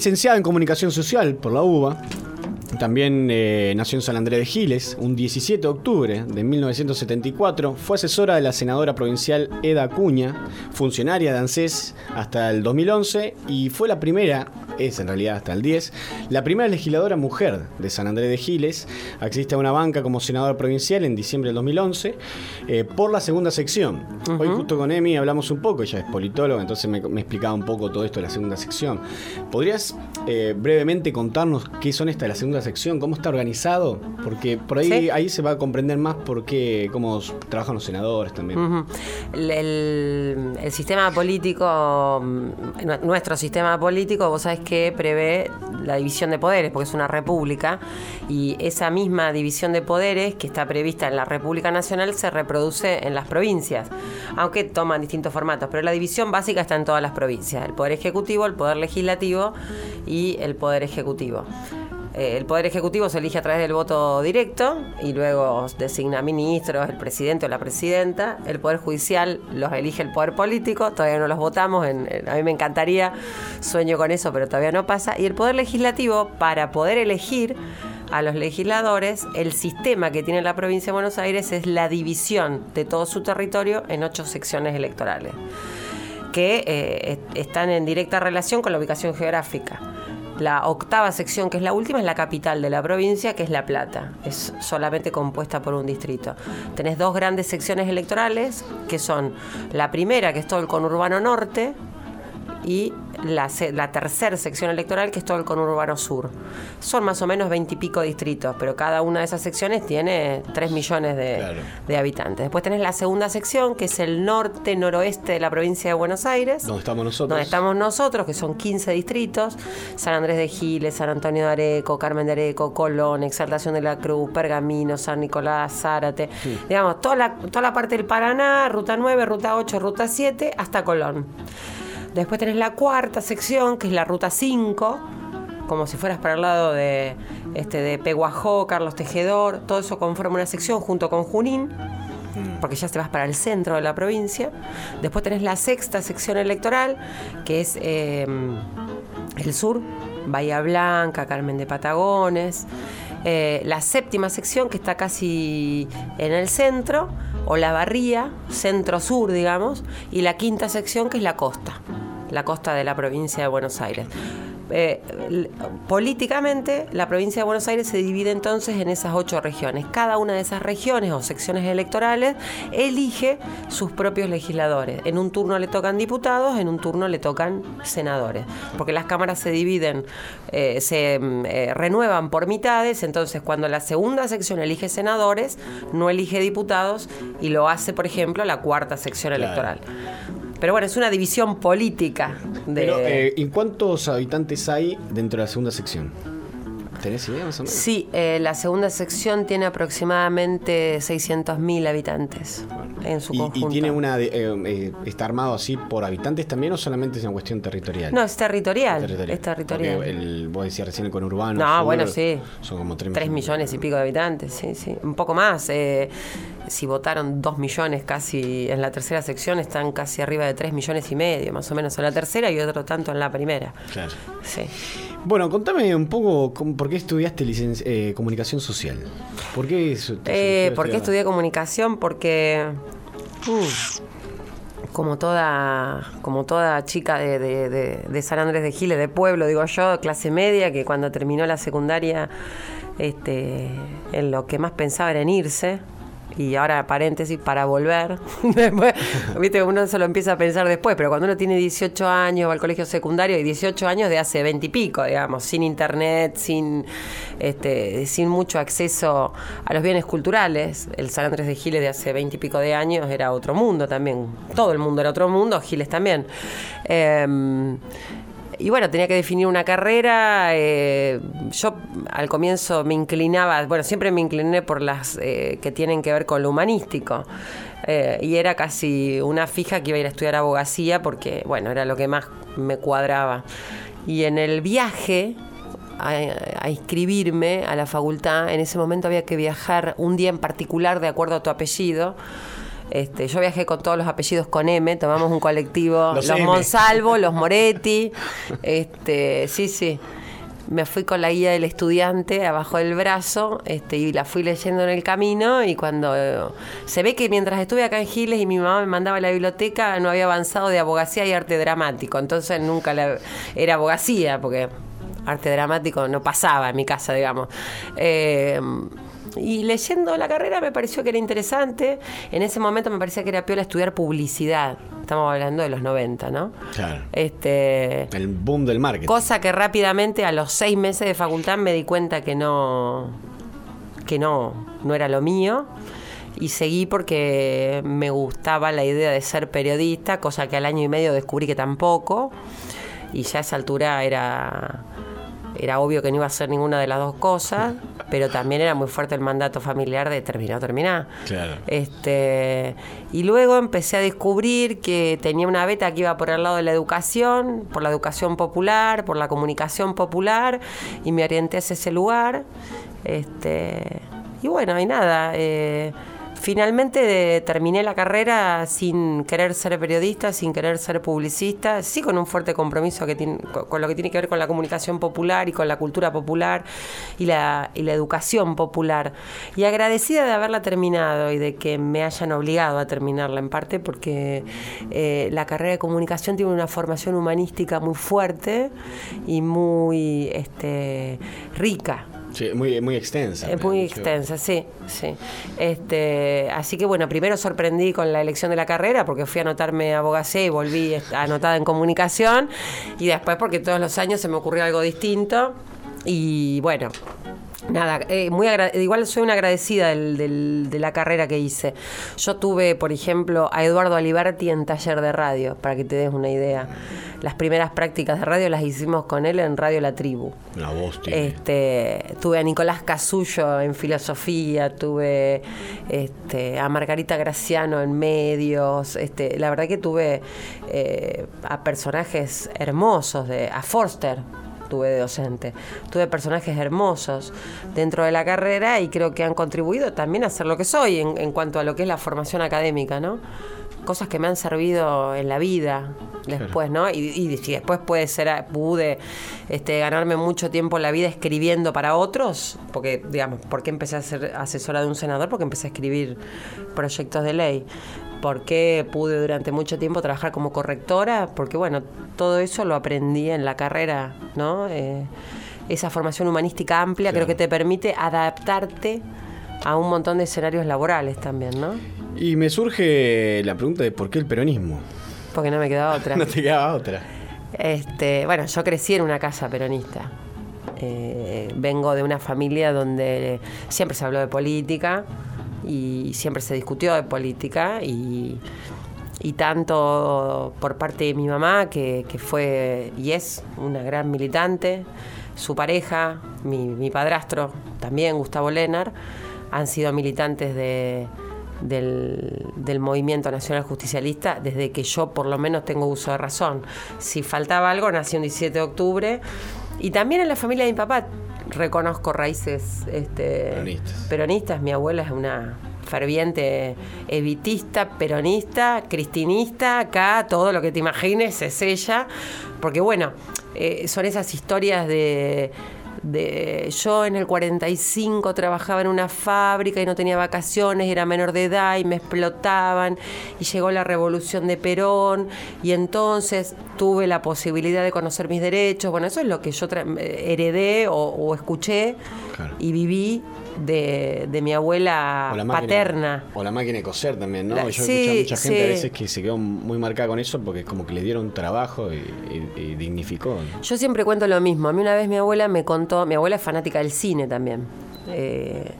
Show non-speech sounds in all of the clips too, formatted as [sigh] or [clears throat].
licenciada en Comunicación Social por la UBA. También eh, nació en San Andrés de Giles, un 17 de octubre de 1974. Fue asesora de la senadora provincial Eda Acuña, funcionaria de ANSES hasta el 2011 y fue la primera, es en realidad hasta el 10, la primera legisladora mujer de San Andrés de Giles. Existe una banca como senadora provincial en diciembre del 2011 eh, por la segunda sección. Hoy justo con Emi hablamos un poco, ella es politóloga, entonces me, explicaba un poco todo esto de la segunda sección. ¿Podrías eh, brevemente contarnos qué son estas de la segunda sección, cómo está organizado, porque por ahí, ahí se va a comprender más por qué, cómo trabajan los senadores también. el, sistema político, mm, nuestro sistema político, vos sabés que prevé la división de poderes, porque es una república, y esa misma división de poderes que está prevista en la República Nacional se reproduce en las provincias, aunque toman distintos formatos, pero la división básica está en todas las provincias, el poder ejecutivo, el poder legislativo y el poder ejecutivo. Eh, el Poder Ejecutivo se elige a través del voto directo y luego designa ministros, el presidente o la presidenta. El Poder Judicial los elige el Poder Político, todavía no los votamos, a mí me encantaría, sueño con eso, pero todavía no pasa. Y el Poder Legislativo, para poder elegir a los legisladores, el sistema que tiene la provincia de Buenos Aires es la división de todo su territorio en ocho secciones electorales que eh, están en directa relación con la ubicación geográfica. La octava sección, que es la última, es la capital de la provincia, que es La Plata. Es solamente compuesta por un distrito. Tenés dos grandes secciones electorales, que son la primera, que es todo el conurbano norte, y la, la tercera sección electoral, que es todo el conurbano sur. Son más o menos veintipico distritos, pero cada una de esas secciones tiene tres millones de, habitantes. Después tenés la segunda sección, que es el norte-noroeste de la provincia de Buenos Aires. Donde estamos nosotros. Donde estamos nosotros, que son 15 distritos. San Andrés de Giles, San Antonio de Areco, Carmen de Areco, Colón, Exaltación de la Cruz, Pergamino, San Nicolás, Zárate. Digamos, toda la, toda la parte del Paraná, Ruta 9, Ruta 8, Ruta 7, hasta Colón. Después tenés la cuarta sección, que es la ruta 5, como si fueras para el lado de, este, de Peguajó, Carlos Tejedor, todo eso conforma una sección junto con Junín, mm. porque ya te vas para el centro de la provincia. Después tenés la sexta sección electoral, que es em, el sur, Bahía Blanca, Carmen de Patagones. Eh, la séptima sección, que está casi en el centro, o la barría, centro-sur, digamos, y la quinta sección, que es la costa la costa de la provincia de Buenos Aires. Eh, políticamente, la provincia de Buenos Aires se divide entonces en esas ocho regiones. Cada una de esas regiones o secciones electorales elige sus propios legisladores. En un turno le tocan diputados, en un turno le tocan senadores. Porque las cámaras se dividen, eh, se mm, eh, renuevan por mitades, entonces cuando la segunda sección elige senadores, no elige diputados y lo hace, por ejemplo, la cuarta sección electoral. Pero bueno, es una división política. De... Pero, eh, ¿y cuántos habitantes hay dentro de la segunda sección? ¿Tenés idea más o menos? Sí, eh, la segunda sección tiene aproximadamente 600.000 habitantes en su conjunto. ¿Y tiene una eh, está armado así por habitantes también o solamente es una cuestión territorial? No, es territorial. Es territorial. el, vos decías recién el conurbano. No, bueno, sí. Son como 3, millones. y pico de habitantes, sí, sí. Un poco más si votaron 2 millones casi en la tercera sección, están casi arriba de 3 millones y medio, más o menos en la tercera y otro tanto en la primera. Claro. Sí. Bueno, contame un poco por qué estudiaste eh, comunicación social. ¿Por qué, eh, ¿por qué estudié comunicación? Porque... Uh, como toda, como toda chica de, de, San Andrés de Giles, de pueblo, digo yo, clase media, que cuando terminó la secundaria, este, en lo que más pensaba era en irse y ahora paréntesis, para volver. [laughs] después, viste, uno se lo empieza a pensar después, pero cuando uno tiene 18 años, va al colegio secundario, y 18 años de hace 20 y pico, digamos, sin internet, sin, este, sin mucho acceso a los bienes culturales. El San Andrés de Giles de hace 20 y pico de años era otro mundo también. Todo el mundo era otro mundo, Giles también. Em, y bueno, tenía que definir una carrera. Eh, yo al comienzo me inclinaba, bueno, siempre me incliné por las eh, que tienen que ver con lo humanístico. Eh, y era casi una fija que iba a ir a estudiar abogacía porque, bueno, era lo que más me cuadraba. Y en el viaje a, inscribirme a la facultad, en ese momento había que viajar un día en particular de acuerdo a tu apellido. Este, yo viajé con todos los apellidos con M, tomamos un colectivo, Los los. Monsalvo, los Moretti, este, sí, sí. Me fui con la guía del estudiante abajo del brazo este, y la fui leyendo en el camino y cuando eh, se ve que mientras estuve acá en Giles y mi mamá me mandaba a la biblioteca no había avanzado de abogacía y arte dramático, entonces nunca la- era abogacía porque arte dramático no pasaba en mi casa, digamos. Eh, y leyendo la carrera me pareció que era interesante. En ese momento me parecía que era piola estudiar publicidad. Estamos hablando de los 90, ¿no? Claro. Este, El boom del marketing. cosa que rápidamente a los seis meses de facultad me di cuenta que no, que no, no era lo mío. Y seguí porque me gustaba la idea de ser periodista, cosa que al año y medio descubrí que tampoco. Y ya a esa altura era, era obvio que no iba a hacer ninguna de las dos cosas, [laughs] pero también era muy fuerte el mandato familiar de terminar, terminar. Claro. Este, y luego empecé a descubrir que tenía una beta que iba por el lado de la educación, por la educación popular, por la comunicación popular, y me orienté hacia ese lugar. Este, y bueno, y nada. eh, Finalmente terminé la carrera sin querer ser periodista, sin querer ser publicista, sí con un fuerte compromiso que con lo que tiene que ver con la comunicación popular y con la cultura popular y la, y la educación popular. Y agradecida de haberla terminado y de que me hayan obligado a terminarla en parte porque eh, la carrera de comunicación tiene una formación humanística muy fuerte y muy este, rica. Sí, muy, muy extensa. Es muy extensa, sí, sí. Este, así que bueno, primero sorprendí con la elección de la carrera porque fui a anotarme a abogacía y volví anotada en comunicación y después porque todos los años se me ocurrió algo distinto y bueno. Nada, eh, muy igual soy una agradecida del- del- de la carrera que hice. Yo tuve, por ejemplo, a Eduardo Aliberti en taller de radio, para que te des una idea. Las primeras prácticas de radio las hicimos con él en Radio La Tribu. Una voz tiene. Este, tuve a Nicolás Casullo en filosofía, tuve este, a Margarita Graciano en medios, este, la verdad que tuve eh, a personajes hermosos, de, a Forster tuve de docente, tuve personajes hermosos dentro de la carrera y creo que han contribuido también a ser lo que soy en, en cuanto a lo que es la formación académica, ¿no? Cosas que me han servido en la vida después, ¿no? Y, y después puede ser, ah, pude este, ganarme mucho tiempo en la vida escribiendo para otros, porque, digamos, ¿por qué empecé a ser asesora de un senador? Porque empecé a escribir proyectos de ley. ¿Por qué pude durante mucho tiempo trabajar como correctora? Porque, bueno, todo eso lo aprendí en la carrera, ¿no? Eh, esa formación humanística amplia creo que te permite adaptarte a un montón de escenarios laborales también, ¿no? Y me surge la pregunta de por qué el peronismo. Porque no me queda [laughs] otra. No te quedaba otra. Este, bueno, yo crecí en una casa peronista. Eh, vengo de una familia donde siempre se habló de política y siempre se discutió de política y, y tanto por parte de mi mamá, que, que fue y es una gran militante, su pareja, mi, mi padrastro también, Gustavo Lenar, han sido militantes de, del, del movimiento nacional justicialista desde que yo por lo menos tengo uso de razón. Si faltaba algo, nací un 17 de octubre. Y también en la familia de mi papá reconozco raíces este, Peronistas. peronistas. Mi abuela es una ferviente evitista, peronista, cristinista, acá todo lo que te imagines es ella, porque bueno, eh, son esas historias de, de yo en el 45 trabajaba en una fábrica y no tenía vacaciones, era menor de edad y me explotaban y llegó la revolución de Perón y entonces tuve la posibilidad de conocer mis derechos, bueno, eso es lo que yo eh, heredé o, o escuché Claro. y viví de, de mi abuela O la máquina- paterna. O la máquina de coser también, ¿no? La- Yo sí, escuché a mucha gente a veces que se quedó muy marcada con eso porque como que le dieron trabajo y, y- y dignificó. ¿no? Yo siempre cuento lo mismo. A mí una vez mi abuela me contó, mi abuela es fanática del cine también. Eh,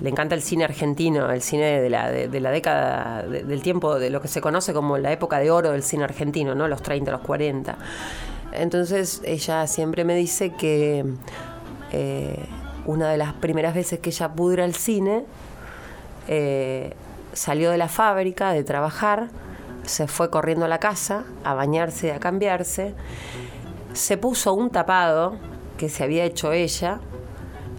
le encanta el cine argentino, el cine de la, de, de la década, de- del tiempo, de lo que se conoce como la época de oro del cine argentino, ¿no? Los 30, los 40. Entonces ella siempre me dice que eh, una de las primeras veces que ella pudo ir al cine, eh, salió de la fábrica de trabajar, se fue corriendo a la casa a bañarse, a cambiarse, se puso un tapado que se había hecho ella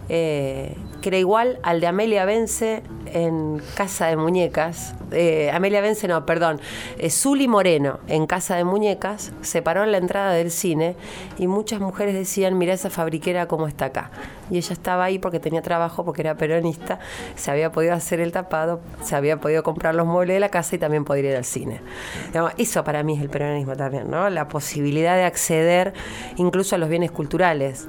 eh, que era igual al de Amelia Vence en Casa de Muñecas. Eh, Amelia Vence, no, perdón. Eh, Zuli Moreno en Casa de Muñecas se paró en la entrada del cine y muchas mujeres decían, mira esa fabriquera cómo está acá. Y ella estaba ahí porque tenía trabajo, porque era peronista, se había podido hacer el tapado, se había podido comprar los muebles de la casa y también poder ir al cine. eso para mí es el peronismo también, ¿no? La posibilidad de acceder incluso a los bienes culturales.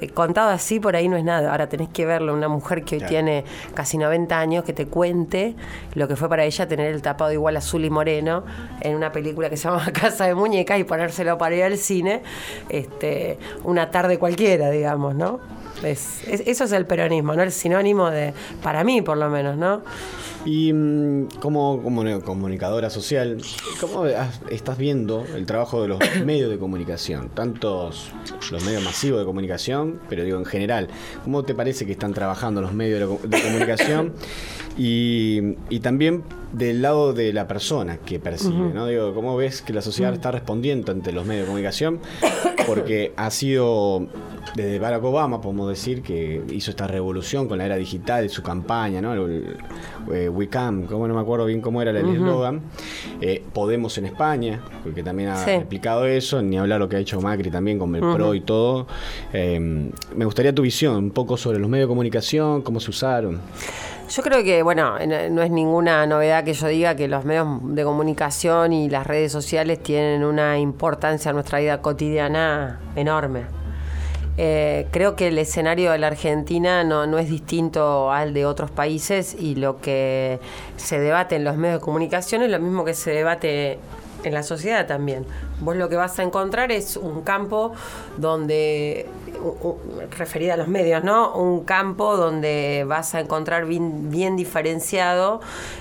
Eh, contado así por ahí no es nada. Ahora tenés que verlo, una mujer que hoy tiene casi 90 años, que te cuente lo que fue para ella tener el tapado igual azul y moreno en una película que se llama [laughs] Casa de Muñecas y ponérselo para ir al cine este, una tarde cualquiera, digamos, ¿no? Eso es el peronismo, ¿no? El sinónimo de, para mí por lo menos, ¿no? Y mm, como, comunicadora social, ¿cómo estás viendo el trabajo de los [coughs] medios de comunicación? Tantos los medios masivos de comunicación, pero digo en general, ¿cómo te parece que están trabajando los medios de, comunicación? [coughs] Y, y, también del lado de la persona que percibe, ¿no? Digo, ¿cómo ves que la sociedad está respondiendo ante los medios de comunicación? Porque ha sido desde Barack Obama, podemos decir, que hizo esta revolución con la era digital y su campaña, ¿no? El, eh, We Come, como no me acuerdo bien cómo era el eslogan. Eh, Podemos en España, porque también ha explicado eso, ni hablar lo que ha hecho Macri también con el PRO y todo. Eh, me gustaría tu visión un poco sobre los medios de comunicación, cómo se usaron. Yo creo que, bueno, no es ninguna novedad que yo diga que los medios de comunicación y las redes sociales tienen una importancia en nuestra vida cotidiana enorme. Eh, creo que el escenario de la Argentina no, no es distinto al de otros países y lo que se debate en los medios de comunicación es lo mismo que se debate en la sociedad también. Vos lo que vas a encontrar es un campo donde referida a los medios, ¿no? Un campo donde vas a encontrar bien, diferenciado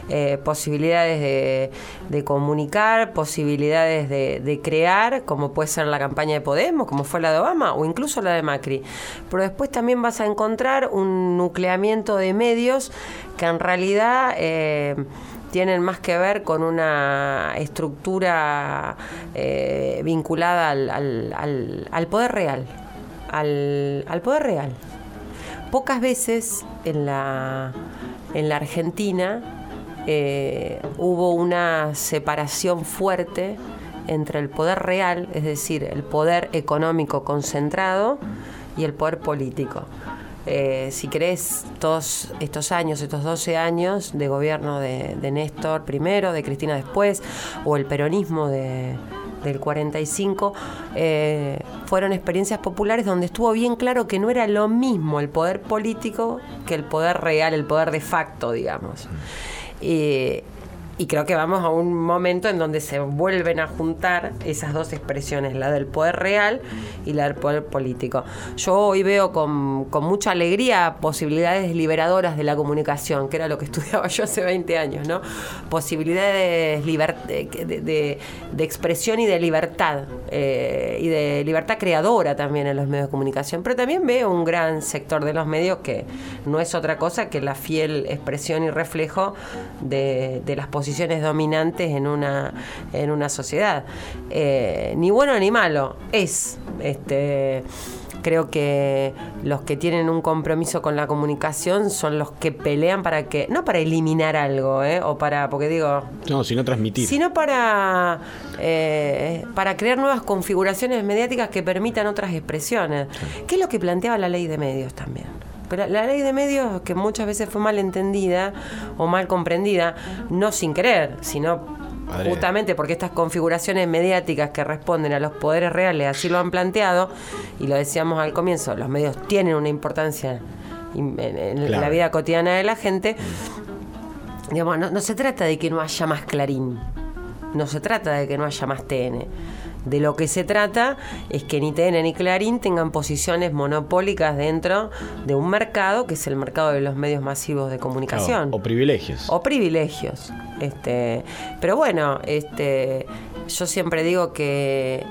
eh, posibilidades de, comunicar, posibilidades de, crear, como puede ser la campaña de Podemos, como fue la de Obama, o incluso la de Macri. Pero después también vas a encontrar un nucleamiento de medios que en realidad... Eh, tienen más que ver con una estructura eh, vinculada al poder real al, al poder real. Pocas veces en la, en la Argentina eh, hubo una separación fuerte entre el poder real, es decir, el poder económico concentrado, y el poder político. Eh, si crees todos estos años, estos 12 años de gobierno de, de Néstor primero, de Cristina después, o el peronismo de, del 45, eh, fueron experiencias populares donde estuvo bien claro que no era lo mismo el poder político que el poder real, el poder de facto, digamos. Eh, y creo que vamos a un momento en donde se vuelven a juntar esas dos expresiones, la del poder real y la del poder político. Yo hoy veo con, con mucha alegría posibilidades liberadoras de la comunicación, que era lo que [laughs] estudiaba yo hace 20 años, ¿no? Posibilidades de, de, expresión y de libertad, eh, y de libertad creadora también en los medios de comunicación. Pero también veo un gran sector de los medios que no es otra cosa que la fiel expresión y reflejo de, de las posibilidades posiciones dominantes en una, en una sociedad. Eh, ni bueno ni malo, es. Este, creo que los que tienen un compromiso con la comunicación son los que pelean para que, no para eliminar algo, ¿eh? o para, porque digo... No, sino transmitir. Sino para, eh, para crear nuevas configuraciones mediáticas que permitan otras expresiones. ¿Qué es lo que planteaba la ley de medios también? Pero la ley de medios, que muchas veces fue mal entendida o mal comprendida, no sin querer, sino justamente porque estas configuraciones mediáticas que responden a los poderes reales así lo han planteado, y lo decíamos al comienzo, los medios tienen una importancia en, la vida cotidiana de la gente. Digamos, no se trata de que no haya más Clarín, no se trata de que no haya más TN de lo que se trata es que ni TN ni Clarín tengan posiciones monopólicas dentro de un mercado que es el mercado de los medios masivos de comunicación. o privilegios. O privilegios. Este, pero bueno, este, yo siempre digo que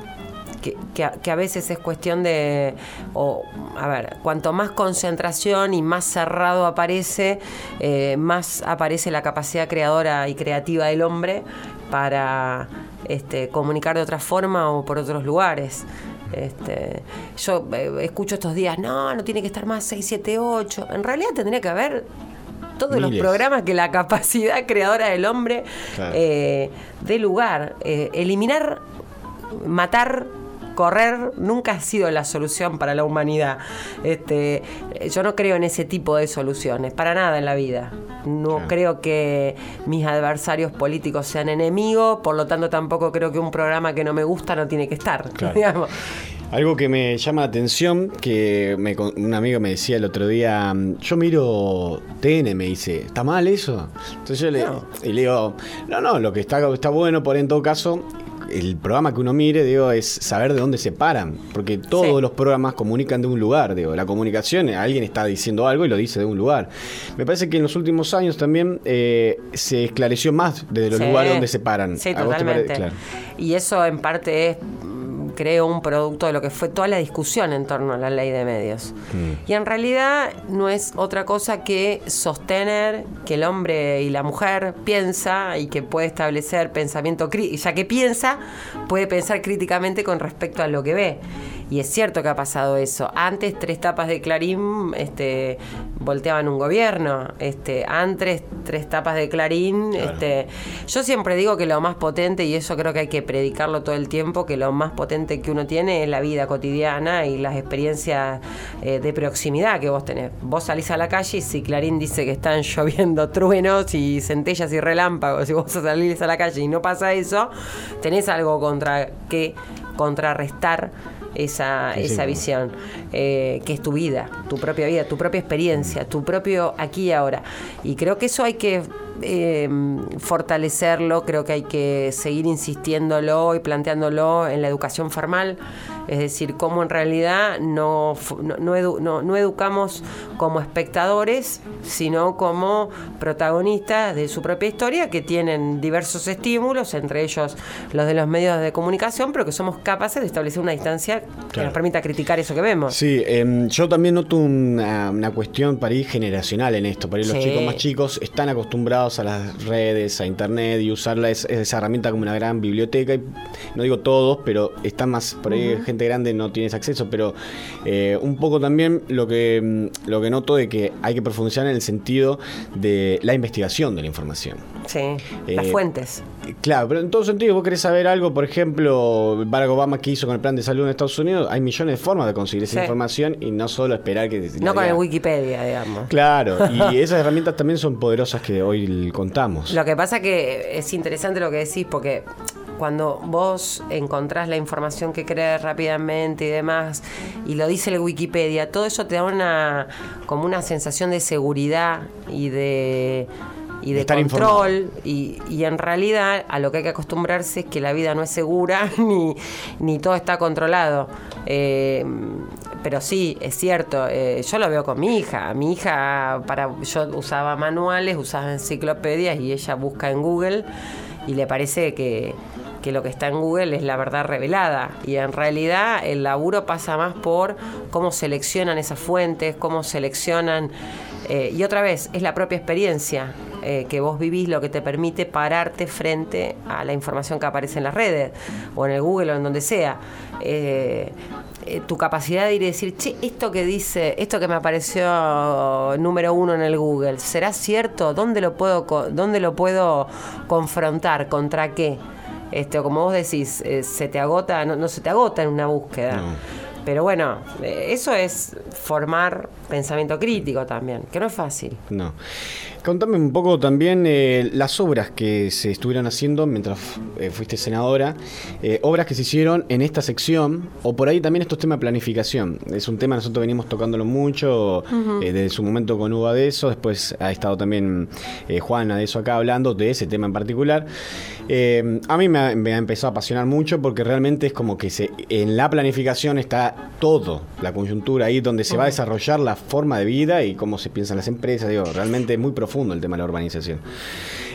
que, a, veces es cuestión de, o, a ver, cuanto más concentración y más cerrado aparece, eh, más aparece la capacidad creadora y creativa del hombre para este, comunicar de otra forma o por otros lugares. Este, yo eh, escucho estos días, no, no tiene que estar más 6, 7, 8. En realidad tendría que haber todos los programas que la capacidad creadora del hombre eh, dé lugar. Eh, eliminar, matar correr nunca ha sido la solución para la humanidad. Este, yo no creo en ese tipo de soluciones, para nada en la vida. No creo que mis adversarios políticos sean enemigos, por lo tanto tampoco creo que un programa que no me gusta no tiene que estar. [laughs] Algo que me llama la atención, que un amigo me decía el otro día, yo miro TN, me dice, ¿está mal eso? Entonces yo le, y le digo, no, no, lo que está, está bueno, por en todo caso, el programa que uno mire, digo, es saber de dónde se paran, porque todos los programas comunican de un lugar, digo, la comunicación, alguien está diciendo algo y lo dice de un lugar. Me parece que en los últimos años también eh, se esclareció más desde los lugares donde se paran. Sí, totalmente. Y eso en parte es creo, un producto de lo que fue toda la discusión en torno a la ley de medios. Mm. Y en realidad no es otra cosa que sostener que el hombre y la mujer piensa y que puede establecer pensamiento crítico, ya que piensa, puede pensar críticamente con respecto a lo que ve. Y es cierto que ha pasado eso. Antes tres tapas de Clarín este, volteaban un gobierno. Este, antes tres tapas de Clarín. Este, yo siempre digo que lo más potente, y eso creo que hay que predicarlo todo el tiempo, que lo más potente que uno tiene es la vida cotidiana y las experiencias eh, de proximidad que vos tenés. Vos salís a la calle y si Clarín dice que están [laughs] lloviendo truenos y centellas y relámpagos, y vos salís a la calle y no pasa eso, tenés algo contra que contrarrestar esa, esa visión, eh, que es tu vida, tu propia vida, tu propia experiencia, tu propio aquí y ahora. Y creo que eso hay que eh, fortalecerlo, creo que hay que seguir insistiéndolo y planteándolo en la educación formal, es decir, cómo en realidad no, no, educamos como espectadores, sino como protagonistas de su propia historia, que tienen diversos estímulos, entre ellos los de los medios de comunicación, pero que somos capaces de establecer una distancia que nos permita criticar eso que vemos. Sí, em, yo también noto una, cuestión para ir generacional en esto, para ir los chicos más chicos están acostumbrados a las redes, a internet y usarla esa herramienta como una gran biblioteca. Y no digo todos, pero está más, por ahí gente grande no tienes acceso, pero eh, un poco también lo que, mm, lo que noto de que hay que profundizar en el sentido de la investigación de la información. Sí, las eh, fuentes. Claro, pero en todo sentido, vos querés saber algo, por ejemplo, Barack Obama que hizo con el plan de salud en Estados Unidos, hay millones de formas de conseguir esa información y no solo esperar que... No con el Wikipedia, digamos. Claro, [laughs] y esas herramientas también son poderosas que hoy contamos. Lo que pasa que es interesante lo que decís porque cuando vos encontrás la información que crees rápidamente y demás, y lo dice el Wikipedia, todo eso te da una como una sensación de seguridad y de y de, control y, y, en realidad a lo que hay que acostumbrarse es que la vida no es segura [laughs] ni, ni todo está controlado. Eh, pero sí, es cierto, eh, yo lo veo con mi hija. Mi hija, para yo usaba manuales, usaba enciclopedias y ella busca en Google y le parece que, que lo que está en Google es la verdad revelada. Y en realidad el laburo pasa más por cómo seleccionan esas fuentes, cómo seleccionan... Eh, y otra vez, es la propia experiencia. Eh, que vos vivís lo que te permite pararte frente a la información que aparece en las redes o en el Google o en donde sea. Eh, tu capacidad de ir y decir, che, esto que dice, esto que me apareció número uno en el Google, ¿será cierto? ¿Dónde lo puedo, dónde lo puedo confrontar? ¿Contra qué? Este, como vos decís, se te agota, no, se te agota en una búsqueda. Pero bueno, eso es formar pensamiento crítico también, que no es fácil. No. Contame un poco también eh, las obras que se estuvieron haciendo mientras eh, fuiste senadora, eh, obras que se hicieron en esta sección, o por ahí también estos temas de planificación. Es un tema, nosotros venimos tocándolo mucho, desde su momento con Uva de eso, después ha estado también Juana de eso acá hablando, de ese tema en particular. a mí me ha, me ha, empezado a apasionar mucho porque realmente es como que se, en la planificación está todo, la coyuntura ahí donde se va a desarrollar la forma de vida y cómo se piensan las empresas, digo, realmente es muy profundo el tema de la urbanización.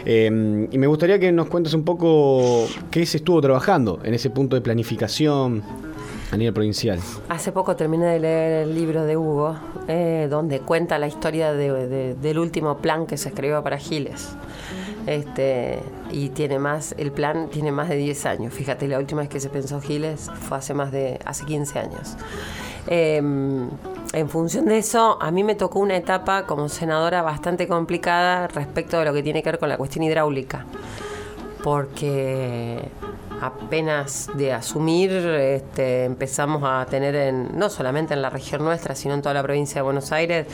Em, y me gustaría que nos cuentes un poco qué se estuvo trabajando en ese punto de planificación. a nivel provincial? Hace poco terminé de leer el libro de Hugo, eh, donde cuenta la historia del último plan que se escribió para Giles. Este, y tiene más, el plan tiene más de 10 años. Fíjate, la última vez que se pensó Giles fue hace más de, hace 15 años. Em, en función de eso, a mí me tocó una etapa como senadora bastante complicada respecto de lo que tiene que ver con la cuestión hidráulica. Porque apenas de asumir este, empezamos a tener en, no solamente en la región nuestra, sino en toda la provincia de Buenos Aires,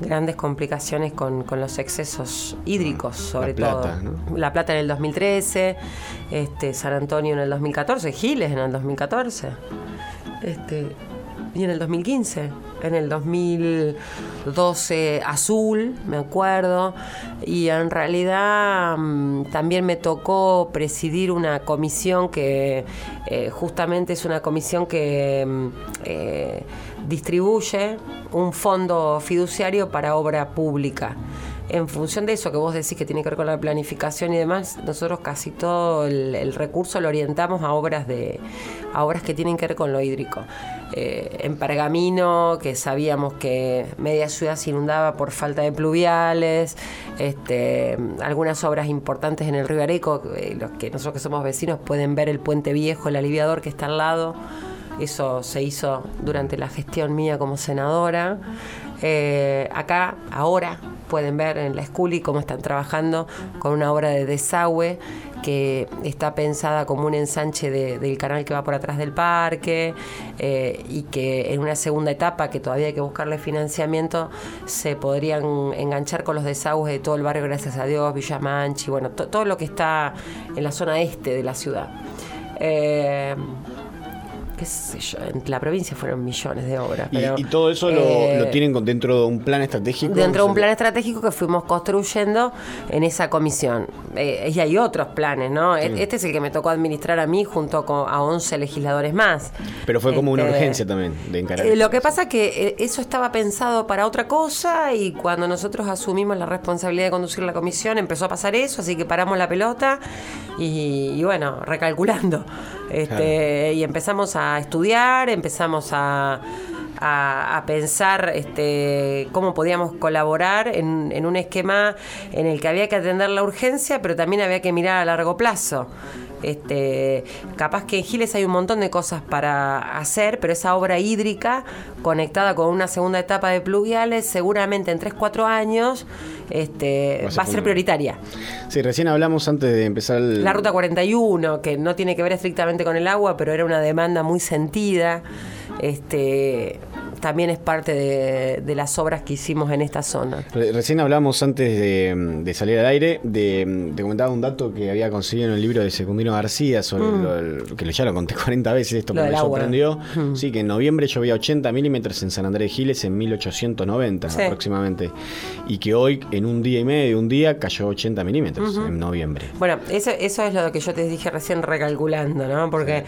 grandes complicaciones con, los excesos hídricos, sobre todo. La Plata en el 2013, este, San Antonio en el 2014, Giles en el 2014. Este, y en el 2015, en el 2012 Azul, me acuerdo, y en realidad mm, también me tocó presidir una comisión que eh, justamente es una comisión que mm, eh, distribuye un fondo fiduciario para obra pública en función de eso que vos decís que tiene que ver con la planificación y demás, nosotros casi todo el, recurso lo orientamos a obras de a obras que tienen que ver con lo hídrico. Eh, en Pergamino, que sabíamos que media ciudad se inundaba por falta de pluviales, este, algunas obras importantes en el río Areco, eh, los que nosotros que somos vecinos pueden ver el puente viejo, el aliviador que está al lado. Eso se hizo durante la gestión mía como senadora. Eh, acá, ahora, pueden ver en la Esculi cómo están trabajando con una obra de desagüe que está pensada como un ensanche del canal que va por atrás del parque eh, y que en una segunda etapa, que todavía hay que buscarle financiamiento, se podrían enganchar con los desagües de todo el barrio, gracias a Dios, Villamanchi, bueno, todo lo que está en la zona este de la ciudad. Eh, en la provincia fueron millones de obras. y, todo eso lo, eh, tienen dentro de un plan estratégico. Dentro de un plan estratégico que fuimos construyendo en esa comisión. Eh, y hay otros planes, ¿no? E-, este es el que me tocó administrar a mí junto con, a 11 legisladores más. Pero fue como una este, urgencia también de encarar. Eh, lo que pasa es que eso estaba pensado para otra cosa y cuando nosotros asumimos la responsabilidad de conducir la comisión empezó a pasar eso, así que paramos la pelota y, bueno, recalculando. Este, Y empezamos a estudiar, empezamos a, pensar este, cómo podíamos colaborar en, un esquema en el que había que atender la urgencia, pero también había que mirar a largo plazo. Este, capaz que en Giles hay un montón de cosas para hacer, pero esa obra hídrica conectada con una segunda etapa de pluviales, seguramente en 3-4 años este, va a ser, prioritaria. Sí, recién hablamos antes de empezar. La ruta 41, que no tiene que ver estrictamente con el agua, pero era una demanda muy sentida. Este, también es parte de, las obras que hicimos en esta zona. Recién hablamos antes de, salir al aire, de, te comentaba un dato que había conseguido en el libro de Secundino García, sobre mm. que ya lo conté [laughs] 40 veces, esto me sorprendió. Mm. Sí, que en noviembre llovía 80 milímetros en San Andrés de Giles en 1890 aproximadamente. Y que hoy, en un día y medio, un día, cayó 80 milímetros en noviembre. Bueno, eso, eso es lo que yo te dije recién recalculando, ¿no? Porque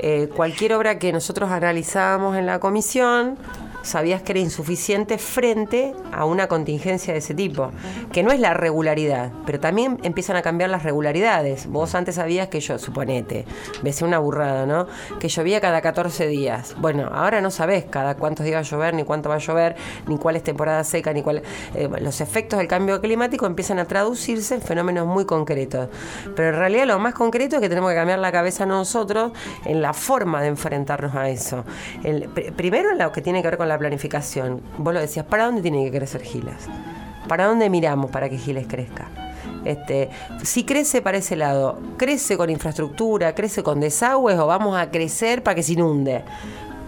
eh, cualquier obra que nosotros analizábamos en la comisión, sabías que era insuficiente frente a una contingencia de ese tipo, que no es la regularidad, pero también empiezan a cambiar las regularidades. Vos antes sabías que yo, suponete, ves una burrada, ¿no? Que llovía cada 14 días. Bueno, ahora no sabés cada cuántos días va a llover, ni cuánto va a llover, ni cuál es temporada seca, ni cuál... Eh, los efectos del cambio climático empiezan a traducirse en fenómenos muy concretos. Pero en realidad lo más concreto es que tenemos que cambiar la cabeza nosotros en la forma de enfrentarnos a eso. Primero en lo que tiene que ver con la la planificación, vos lo decías, ¿para dónde tiene que crecer Giles? ¿Para dónde miramos para que Giles crezca? Este, si crece para ese lado, ¿crece con infraestructura, crece con desagües o vamos a crecer para que se inunde?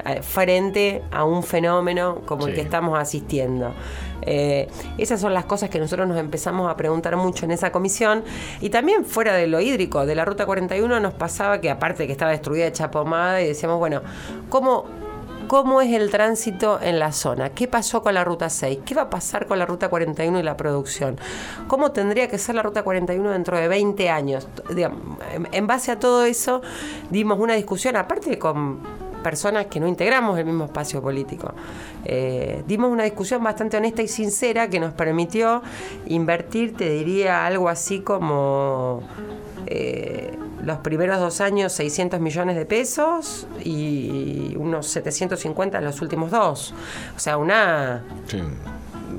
Eh, frente a un fenómeno como el que estamos asistiendo. Eh, esas son las cosas que nosotros nos empezamos a preguntar mucho en esa comisión. Y también fuera de lo hídrico, de la Ruta 41 nos pasaba que aparte de que estaba destruida, hecha pomada, y decíamos, bueno, ¿cómo cómo es el tránsito en la zona, qué pasó con la ruta 6, qué va a pasar con la ruta 41 y la producción, cómo tendría que ser la ruta 41 dentro de 20 años. en base a todo eso dimos una discusión, aparte con personas que no integramos el mismo espacio político. Eh, dimos una discusión bastante honesta y sincera que nos permitió invertir, te diría, algo así como... Eh, los primeros dos años 600 millones de pesos y unos 750 en los últimos dos. O sea, una... Sí,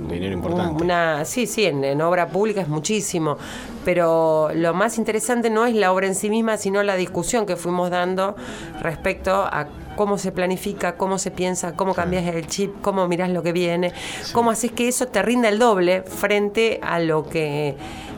dinero importante. Una, sí, sí, en, en obra pública es muchísimo. Pero lo más interesante no es la obra en sí misma, sino la discusión que fuimos dando respecto a cómo se planifica, cómo se piensa, cómo cambias el chip, cómo mirás lo que viene, cómo haces que eso te rinda el doble frente a lo que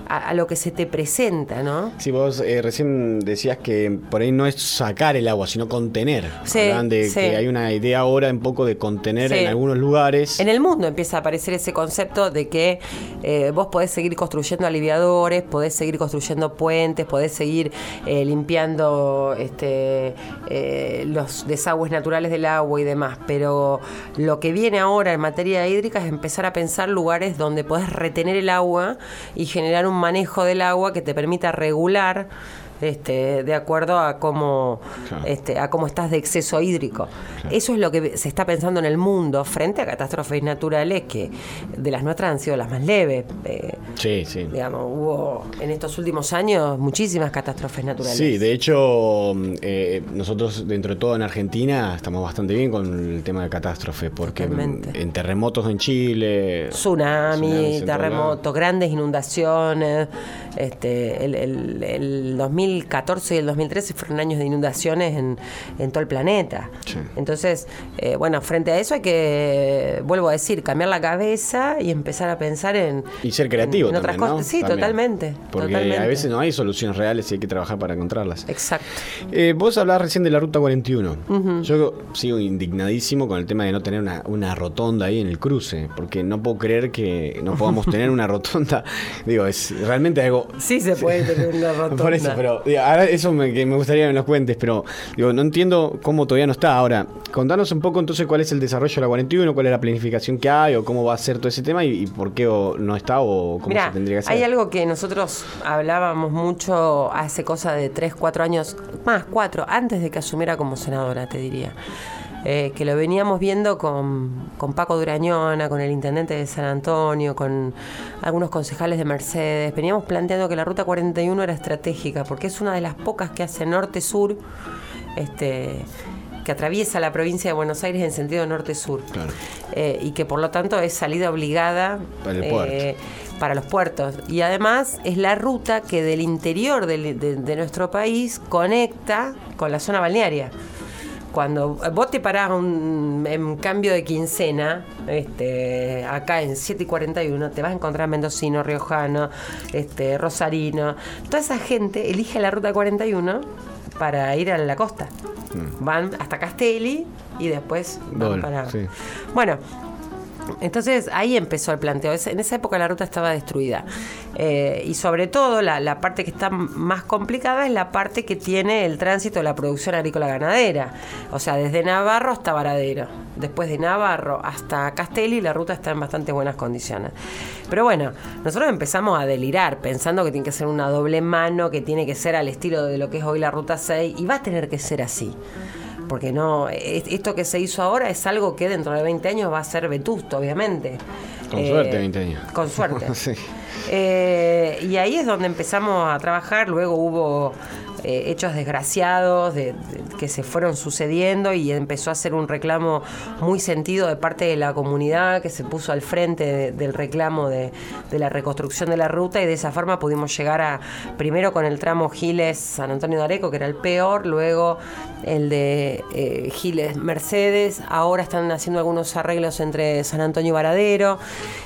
a, lo que se te presenta, ¿no? Si vos eh, recién decías que por ahí no es sacar el agua, sino contener. Sí, Hablan de sí. que hay una idea ahora un poco de contener Sí. en algunos lugares. En el mundo empieza a aparecer ese concepto de que eh, vos podés seguir construyendo aliviadores, podés seguir construyendo puentes, podés seguir eh, limpiando este, los desagües naturales del agua y demás. Pero lo que viene ahora en materia hídrica es empezar a pensar lugares donde podés retener el agua y generar un manejo del agua que te permita regular. Este, de acuerdo a cómo Claro. este, a cómo estás de exceso hídrico. Eso es lo que se está pensando en el mundo frente a catástrofes naturales que de las nuestras han sido las más leves. Eh, Sí, sí. digamos, hubo en estos últimos años muchísimas catástrofes naturales. Sí, de hecho, eh, nosotros dentro de todo en Argentina estamos bastante bien con el tema de catástrofe, porque Totalmente. en terremotos en Chile, Tsunami, tsunamis terremotos, grandes inundaciones. Este, el, el- el 2014 y el 2013 fueron años de inundaciones en, en todo el planeta. Sí. Entonces, eh, bueno, frente a eso hay que, vuelvo a decir, cambiar la cabeza y empezar a pensar en... Y ser creativo en otras cosas. Sí, También. totalmente. Porque totalmente. a veces no hay soluciones reales y hay que trabajar para encontrarlas. Exacto. Eh, vos hablabas recién de la Ruta 41. Yo sigo indignadísimo con el tema de no tener una, una rotonda ahí en el cruce, porque no puedo creer que no podamos tener una [laughs] rotonda. Digo, es realmente algo... Sí se puede tener una rotonda. [laughs] Por eso, pero ahora eso me, que me gustaría que me lo cuentes, pero digo, no entiendo cómo todavía no está. Ahora, contanos un poco entonces cuál es el desarrollo de la 41, cuál es la planificación que hay, o cómo va a ser todo ese tema y, y por qué o no está o cómo se tendría que hacer. hay algo que nosotros hablábamos mucho hace cosa de 3, 4 años, más 4, antes de que asumiera como senadora, te diría. Eh, que lo veníamos viendo con, con Paco Durañona, con el intendente de San Antonio, con algunos concejales de Mercedes. Veníamos planteando que la Ruta 41 era estratégica, porque es una de las pocas que hace norte-sur, este, que atraviesa la provincia de Buenos Aires en sentido norte-sur. Claro. Eh, y que por lo tanto es salida obligada Para eh, para los puertos. Y además es la ruta que del interior de nuestro país conecta con la zona balnearia. Cuando vos te parás un, en cambio de quincena, este, acá en 7 y 41, te vas a encontrar mendocino, riojano, este, rosarino. Toda esa gente elige la ruta 41 para ir a la costa. Van hasta Castelli y después van para... sí. Bueno, entonces ahí empezó el planteo. En esa época la ruta estaba destruida. Eh, y sobre todo la, la parte que está más complicada es la parte que tiene el tránsito de la producción agrícola ganadera. O sea, desde Navarro hasta Varadero. Después de Navarro hasta Castelli la ruta está en bastante buenas condiciones. Pero bueno, nosotros empezamos a delirar pensando que tiene que ser una doble mano, que tiene que ser al estilo de lo que es hoy la ruta 6 y va a tener que ser así. Porque no, es- esto que se hizo ahora es algo que dentro de 20 años va a ser vetusto, obviamente. Con Eh, suerte, 20 años. Con suerte. [laughs] Sí. Eh, y ahí es donde empezamos a trabajar. Luego hubo eh, hechos desgraciados de- de- que se fueron sucediendo y empezó a ser un reclamo muy sentido de parte de la comunidad que se puso al frente de- del reclamo de, de la reconstrucción de la ruta y de esa forma pudimos llegar a primero con el tramo Giles San Antonio de Areco que era el peor, luego el de eh, Giles Mercedes, ahora están haciendo algunos arreglos entre San Antonio y Varadero.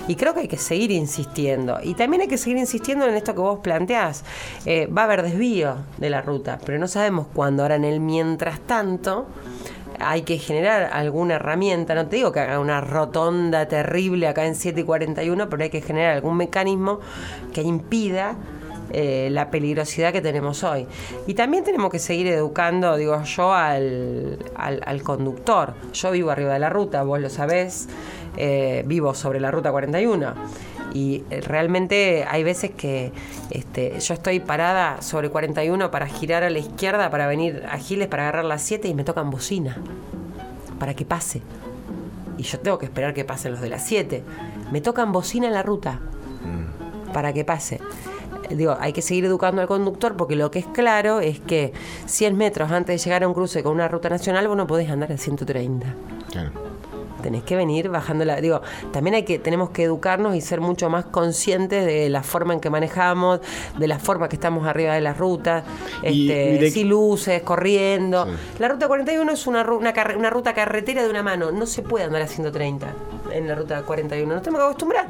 Y creo que hay que seguir insistiendo. Y también hay que seguir insistiendo en esto que vos planteás, Eh, va a haber desvío de la ruta, pero no sabemos cuándo, ahora en el mientras tanto hay que generar alguna herramienta, no te digo que haga una rotonda terrible acá en 7 y 41, pero hay que generar algún mecanismo que impida eh, la peligrosidad que tenemos hoy. Y también tenemos que seguir educando, digo yo, al, al- al conductor. Yo vivo arriba de la ruta, vos lo sabés, eh, vivo sobre la ruta 41. Y eh, realmente hay veces que este, yo estoy parada sobre 41 para girar a la izquierda, para venir a Giles, para agarrar las 7 y me tocan bocina, para que pase. Y yo tengo que esperar que pasen los de las 7. Me tocan bocina en la ruta para que pase. Digo, hay que seguir educando al conductor porque lo que es claro es que 100 metros antes de llegar a un cruce con una ruta nacional vos no podés andar a 130. Claro tenés que venir bajando la. Digo, también hay que, tenemos que educarnos y ser mucho más conscientes de la forma en que manejamos, de la forma que estamos arriba de las rutas, este, sin luces, corriendo. La ruta 41 es una, una, una, ruta carretera de una mano. No se puede andar a 130 en la ruta 41. Nos tenemos que acostumbrar.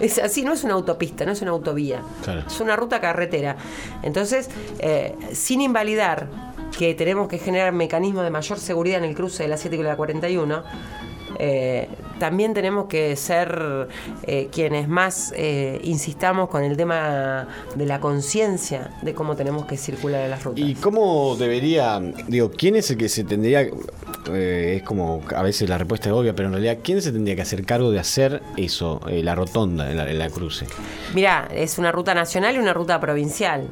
Es así, no es una autopista, no es una autovía. Es una ruta carretera. Entonces, eh, sin invalidar que tenemos que generar mecanismos de mayor seguridad en el cruce de la 7 y la 41, eh, también tenemos que ser eh, quienes más eh, insistamos con el tema de la conciencia de cómo tenemos que circular en las rutas. ¿Y cómo debería, digo, quién es el que se tendría, es como a veces la respuesta es obvia, pero en realidad, ¿quién se tendría que hacer cargo de hacer eso, la rotonda en la, en la cruce? Mira, es una ruta nacional y una ruta provincial.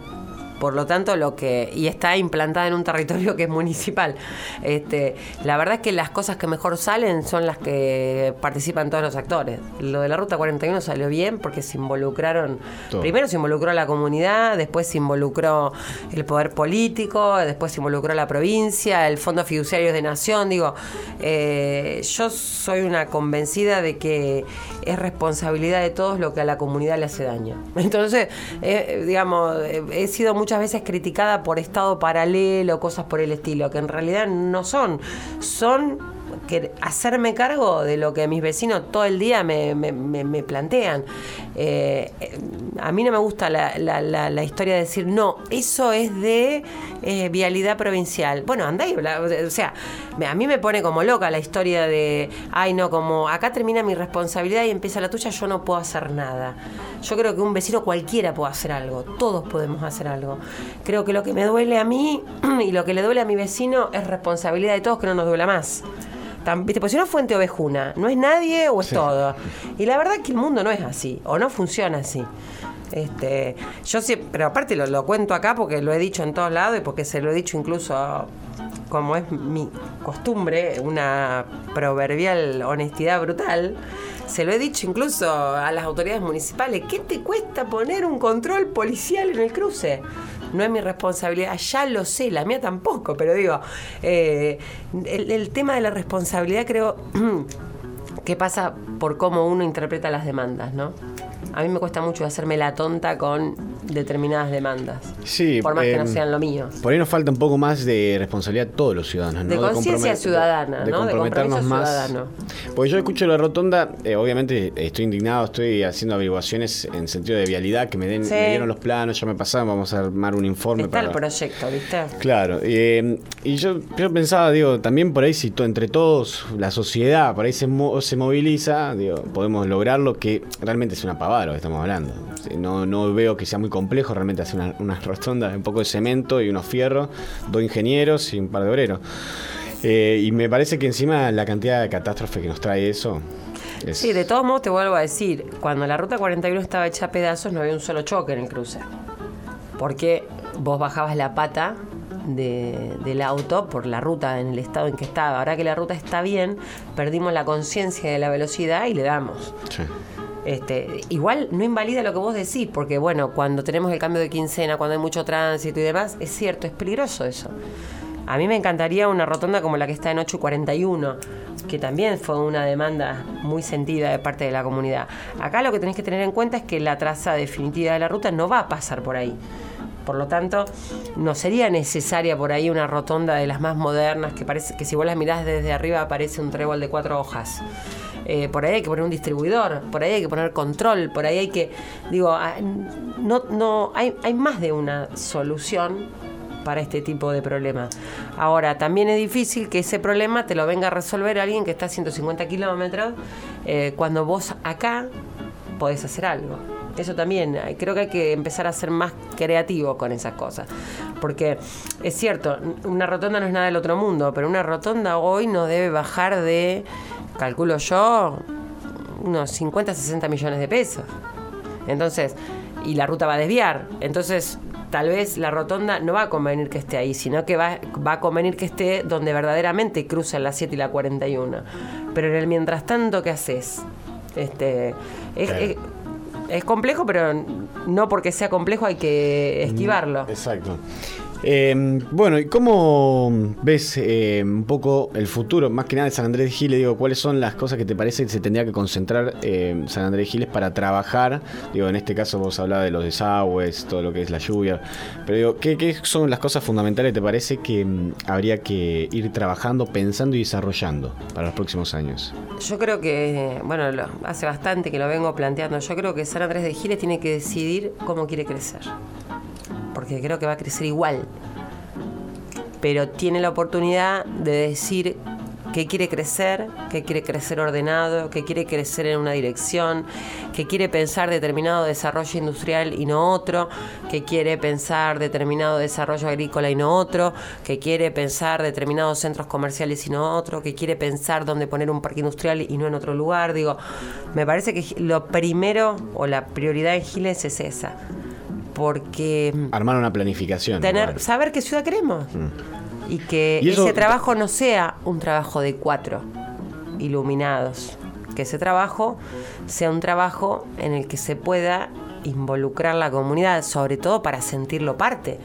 Por lo tanto, lo que. y está implantada en un territorio que es municipal. Este, la verdad es que las cosas que mejor salen son las que participan todos los actores. Lo de la Ruta 41 salió bien porque se involucraron. Primero se involucró la comunidad, después se involucró el poder político, después se involucró la provincia, el Fondo Fiduciario de Nación. Digo, eh, yo soy una convencida de que es responsabilidad de todos lo que a la comunidad le hace daño. [laughs] Entonces, eh, digamos, he sido mucho muchas veces criticada por estado paralelo, cosas por el estilo, que en realidad no son. Son hacerme cargo de lo que mis vecinos todo el día me, me, plantean. Eh, a mí no me gusta la, la, historia de decir, no, eso es de eh, vialidad provincial. Bueno, anda y, o sea, a mí me pone como loca la historia de, ay, no, como acá termina mi responsabilidad y empieza la tuya, yo no puedo hacer nada. Yo creo que un vecino cualquiera puede hacer algo, todos podemos hacer algo. Creo que lo que me duele a mí [clears throat] y lo que le duele a mi vecino es responsabilidad de todos que no nos duela más. ¿Viste? Pues si no fuente ovejuna, no es nadie o es todo. Y la verdad es que el mundo no es así, o no funciona así. Este, yo sí, pero aparte lo, lo, cuento acá porque lo he dicho en todos lados y porque se lo he dicho incluso como es mi costumbre, una proverbial honestidad brutal. Se lo he dicho incluso a las autoridades municipales. ¿Qué te cuesta poner un control policial en el cruce? No es mi responsabilidad, ya lo sé, la mía tampoco, pero digo, eh, el, tema de la responsabilidad creo [clears throat] que pasa por cómo uno interpreta las demandas, ¿no? A mí me cuesta mucho hacerme la tonta con determinadas demandas. Sí, por más que no em, sean lo mío. Por ahí nos falta un poco más de responsabilidad a todos los ciudadanos, ¿no? De conciencia ciudadana, de, ¿no? De comprometernos más. Ciudadano. Porque yo escucho la rotonda, eh, obviamente estoy indignado, estoy haciendo averiguaciones en sentido de vialidad, que me, den, dieron los planos, ya me pasaron, vamos a armar un informe. Está el proyecto, ¿viste? Claro. Em, y yo, yo, pensaba, digo, también por ahí si entre todos, la sociedad, por ahí se, se moviliza, digo, podemos lograrlo, que realmente es una pavada lo que estamos hablando. No, no veo que sea muy complejo realmente hacer una, una [laughs] un poco de cemento y unos fierros, dos ingenieros y un par de obreros. Eh, y me parece que encima la cantidad de catástrofe que nos trae eso. Sí, de todos modos te vuelvo a decir, cuando la ruta 41 estaba hecha a pedazos no había un solo choque en el cruce. Porque vos bajabas la pata del auto por la ruta en el estado en que estaba. Ahora que la ruta está bien, perdimos la conciencia de la velocidad y le damos. Sí. Este, igual no invalida lo que vos decís, porque bueno, cuando tenemos el cambio de quincena, cuando hay mucho tránsito y demás, es cierto, es peligroso eso. A mí me encantaría una rotonda como la que está en 841, que también fue una demanda muy sentida de parte de la comunidad. Acá lo que tenés que tener en cuenta es que la traza definitiva de la ruta no va a pasar por ahí. Por lo tanto, no sería necesaria por ahí una rotonda de las más modernas, que parece que si vos las mirás desde arriba aparece un trébol de cuatro hojas. Eh, por ahí hay que poner un distribuidor, por ahí hay que poner control, por ahí hay que, digo, ah, no, no, hay, hay más de una solución para este tipo de problemas. Ahora, también es difícil que ese problema te lo venga a resolver alguien que está a 150 kilómetros eh, cuando vos acá podés hacer algo. Eso también, creo que hay que empezar a ser más creativo con esas cosas. Porque es cierto, una rotonda no es nada del otro mundo, pero una rotonda hoy no debe bajar de calculo yo, unos 50, 60 millones de pesos. Entonces, y la ruta va a desviar. Entonces, tal vez la rotonda no va a convenir que esté ahí, sino que va, va a convenir que esté donde verdaderamente cruzan la 7 y la 41. Pero en el mientras tanto, ¿qué haces? Este, es complejo, pero no porque sea complejo hay que esquivarlo. Exacto. Eh, bueno, ¿y cómo ves eh, un poco el futuro, más que nada de San Andrés de Giles? Digo, ¿cuáles son las cosas que te parece que se tendría que concentrar eh, San Andrés de Giles para trabajar? Digo, en este caso vos hablabas de los desagües, todo lo que es la lluvia, pero digo, ¿qué, son las cosas fundamentales te parece que mm, habría que ir trabajando, pensando y desarrollando para los próximos años? Yo creo que, bueno, hace bastante que lo vengo planteando, yo creo que San Andrés de Giles tiene que decidir cómo quiere crecer, porque creo que va a crecer igual, pero tiene la oportunidad de decir que quiere crecer, que quiere crecer ordenado, que quiere crecer en una dirección, que quiere pensar determinado desarrollo industrial y no otro, que quiere pensar determinado desarrollo agrícola y no otro, que quiere pensar determinados centros comerciales y no otro, que quiere pensar dónde poner un parque industrial y no en otro lugar. Digo, me parece que lo primero o la prioridad en Giles es esa. Porque Armar una planificación. tener, igual. saber qué ciudad queremos. Y que Y eso- ese trabajo no sea un trabajo de cuatro iluminados. Que ese trabajo sea un trabajo en el que se pueda involucrar la comunidad, sobre todo para sentirlo parte,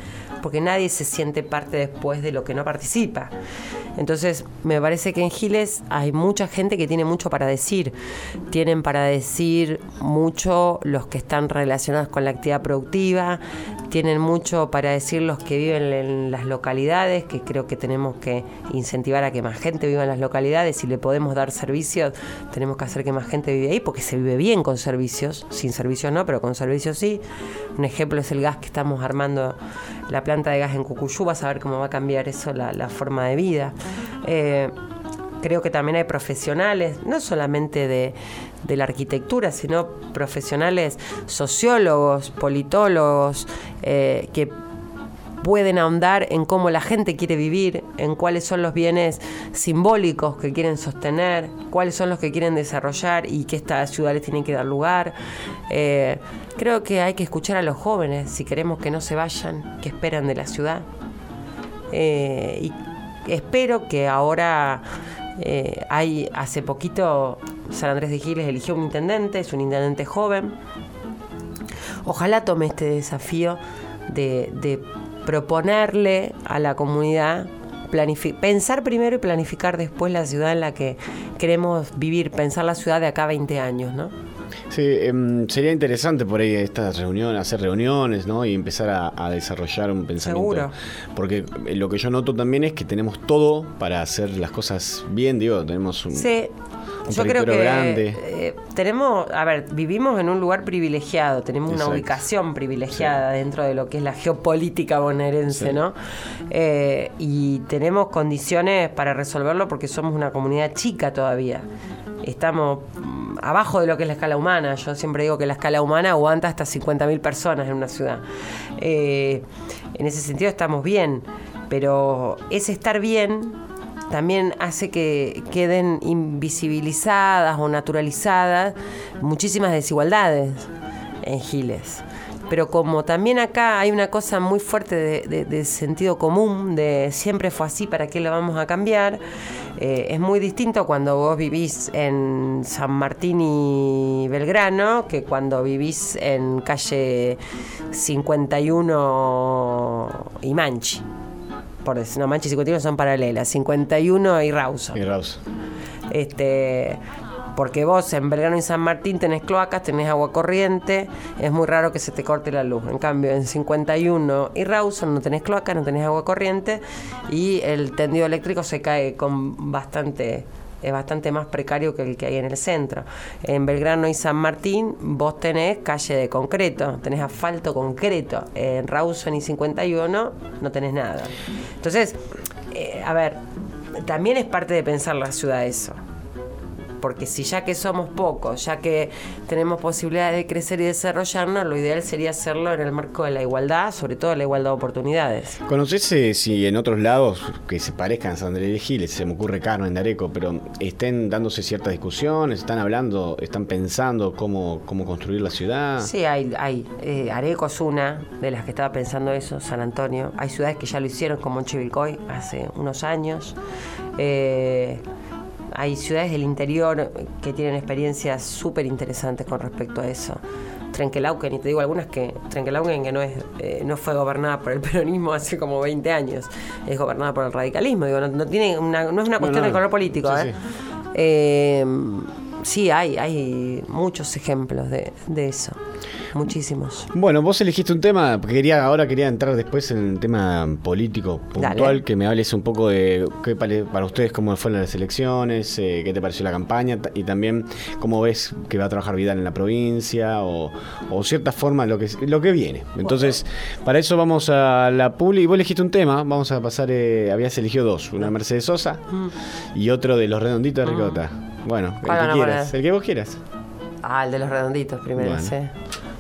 porque nadie se siente parte después de lo que no participa. Entonces, me parece que en Giles hay mucha gente que tiene mucho para decir. Tienen para decir mucho los que están relacionados con la actividad productiva, tienen mucho para decir los que viven en las localidades, que creo que tenemos que incentivar a que más gente viva en las localidades. Si le podemos dar servicios, tenemos que hacer que más gente viva ahí, porque se vive bien con servicios, sin servicios no, pero con servicios sí. Un ejemplo es el gas que estamos armando, la planta de gas en Cucuyú, vas a ver cómo va a cambiar eso la, la forma de vida. Eh, creo que también hay profesionales, no solamente de, de la arquitectura, sino profesionales sociólogos, politólogos, eh, que pueden ahondar en cómo la gente quiere vivir, en cuáles son los bienes simbólicos que quieren sostener, cuáles son los que quieren desarrollar y que esta ciudad les tiene que dar lugar. Eh, creo que hay que escuchar a los jóvenes si queremos que no se vayan, que esperan de la ciudad. Eh, y espero que ahora eh, hay hace poquito San Andrés de Giles eligió un intendente, es un intendente joven. Ojalá tome este desafío de, proponerle a la comunidad pensar primero y planificar después la ciudad en la que queremos vivir, pensar la ciudad de acá a 20 años, ¿no? Sí, em, sería interesante por ahí estas reuniones, hacer reuniones, ¿no? Y empezar a, a desarrollar un pensamiento. Seguro. Porque eh, lo que yo noto también es que tenemos todo para hacer las cosas bien, digo, tenemos un... Sí, un yo creo que grande. eh, tenemos, a ver, vivimos en un lugar privilegiado, tenemos Exacto. una ubicación privilegiada dentro de lo que es la geopolítica bonaerense, Sí. ¿no? Eh, y tenemos condiciones para resolverlo porque somos una comunidad chica todavía. Estamos abajo de lo que es la escala humana. Yo siempre digo que la escala humana aguanta hasta 50.000 personas en una ciudad. Eh, en ese sentido estamos bien, pero ese estar bien también hace que queden invisibilizadas o naturalizadas muchísimas desigualdades en Giles. Pero como también acá hay una cosa muy fuerte de, de- de sentido común, de siempre fue así, ¿para qué lo vamos a cambiar? Eh, es muy distinto cuando vos vivís en San Martín y Belgrano que cuando vivís en calle 51 y Manchi. Por decir, no, Manchi y 51 son paralelas, 51 y Rawson. Y Raus. Este, porque vos en Belgrano y San Martín tenés cloacas, tenés agua corriente, es muy raro que se te corte la luz. En cambio, en 51 y Rawson no tenés cloaca, no tenés agua corriente y el tendido eléctrico se cae con bastante es bastante más precario que el que hay en el centro. En Belgrano y San Martín vos tenés calle de concreto, tenés asfalto concreto. En Rawson y 51 no tenés nada. Entonces, eh, a ver, también es parte de pensar la ciudad eso. Porque si ya que somos pocos, ya que tenemos posibilidades de crecer y desarrollarnos, lo ideal sería hacerlo en el marco de la igualdad, sobre todo la igualdad de oportunidades. ¿Conoces eh, si en otros lados que se parezcan a San Andrés de Giles, se me ocurre Carmen de Areco, pero estén dándose ciertas discusiones, están hablando, están pensando cómo, cómo construir la ciudad? Sí, hay, hay eh, Areco es una de las que estaba pensando eso, San Antonio. Hay ciudades que ya lo hicieron, como Chivilcoy, hace unos años. Eh, hay ciudades del interior que tienen experiencias súper interesantes con respecto a eso. Trenquelauquen, y te digo algunas que Trenquelauquen que no es eh, no fue gobernada por el [laughs] peronismo hace como 20 años, es gobernada por el radicalismo, digo, no, tiene una, no es una cuestión de color político, ¿eh? ¿eh? sí, hay, hay muchos ejemplos de, de eso. Muchísimos. Bueno, vos elegiste un tema, quería, ahora quería entrar después en el tema político puntual, que me hables un poco de qué para ustedes cómo fueron las elecciones, eh, qué te pareció la campaña y también cómo ves que va a trabajar Vidal en la provincia o, o cierta forma lo que, lo que viene. Entonces, para eso vamos a la publi. Y vos elegiste un tema, vamos a pasar, eh, habías elegido dos, una Mercedes Sosa mm. y otro de los redonditos de mm. Ricota. Bueno, el que quieras, el que vos quieras. Ah, el de los redonditos primero, sí.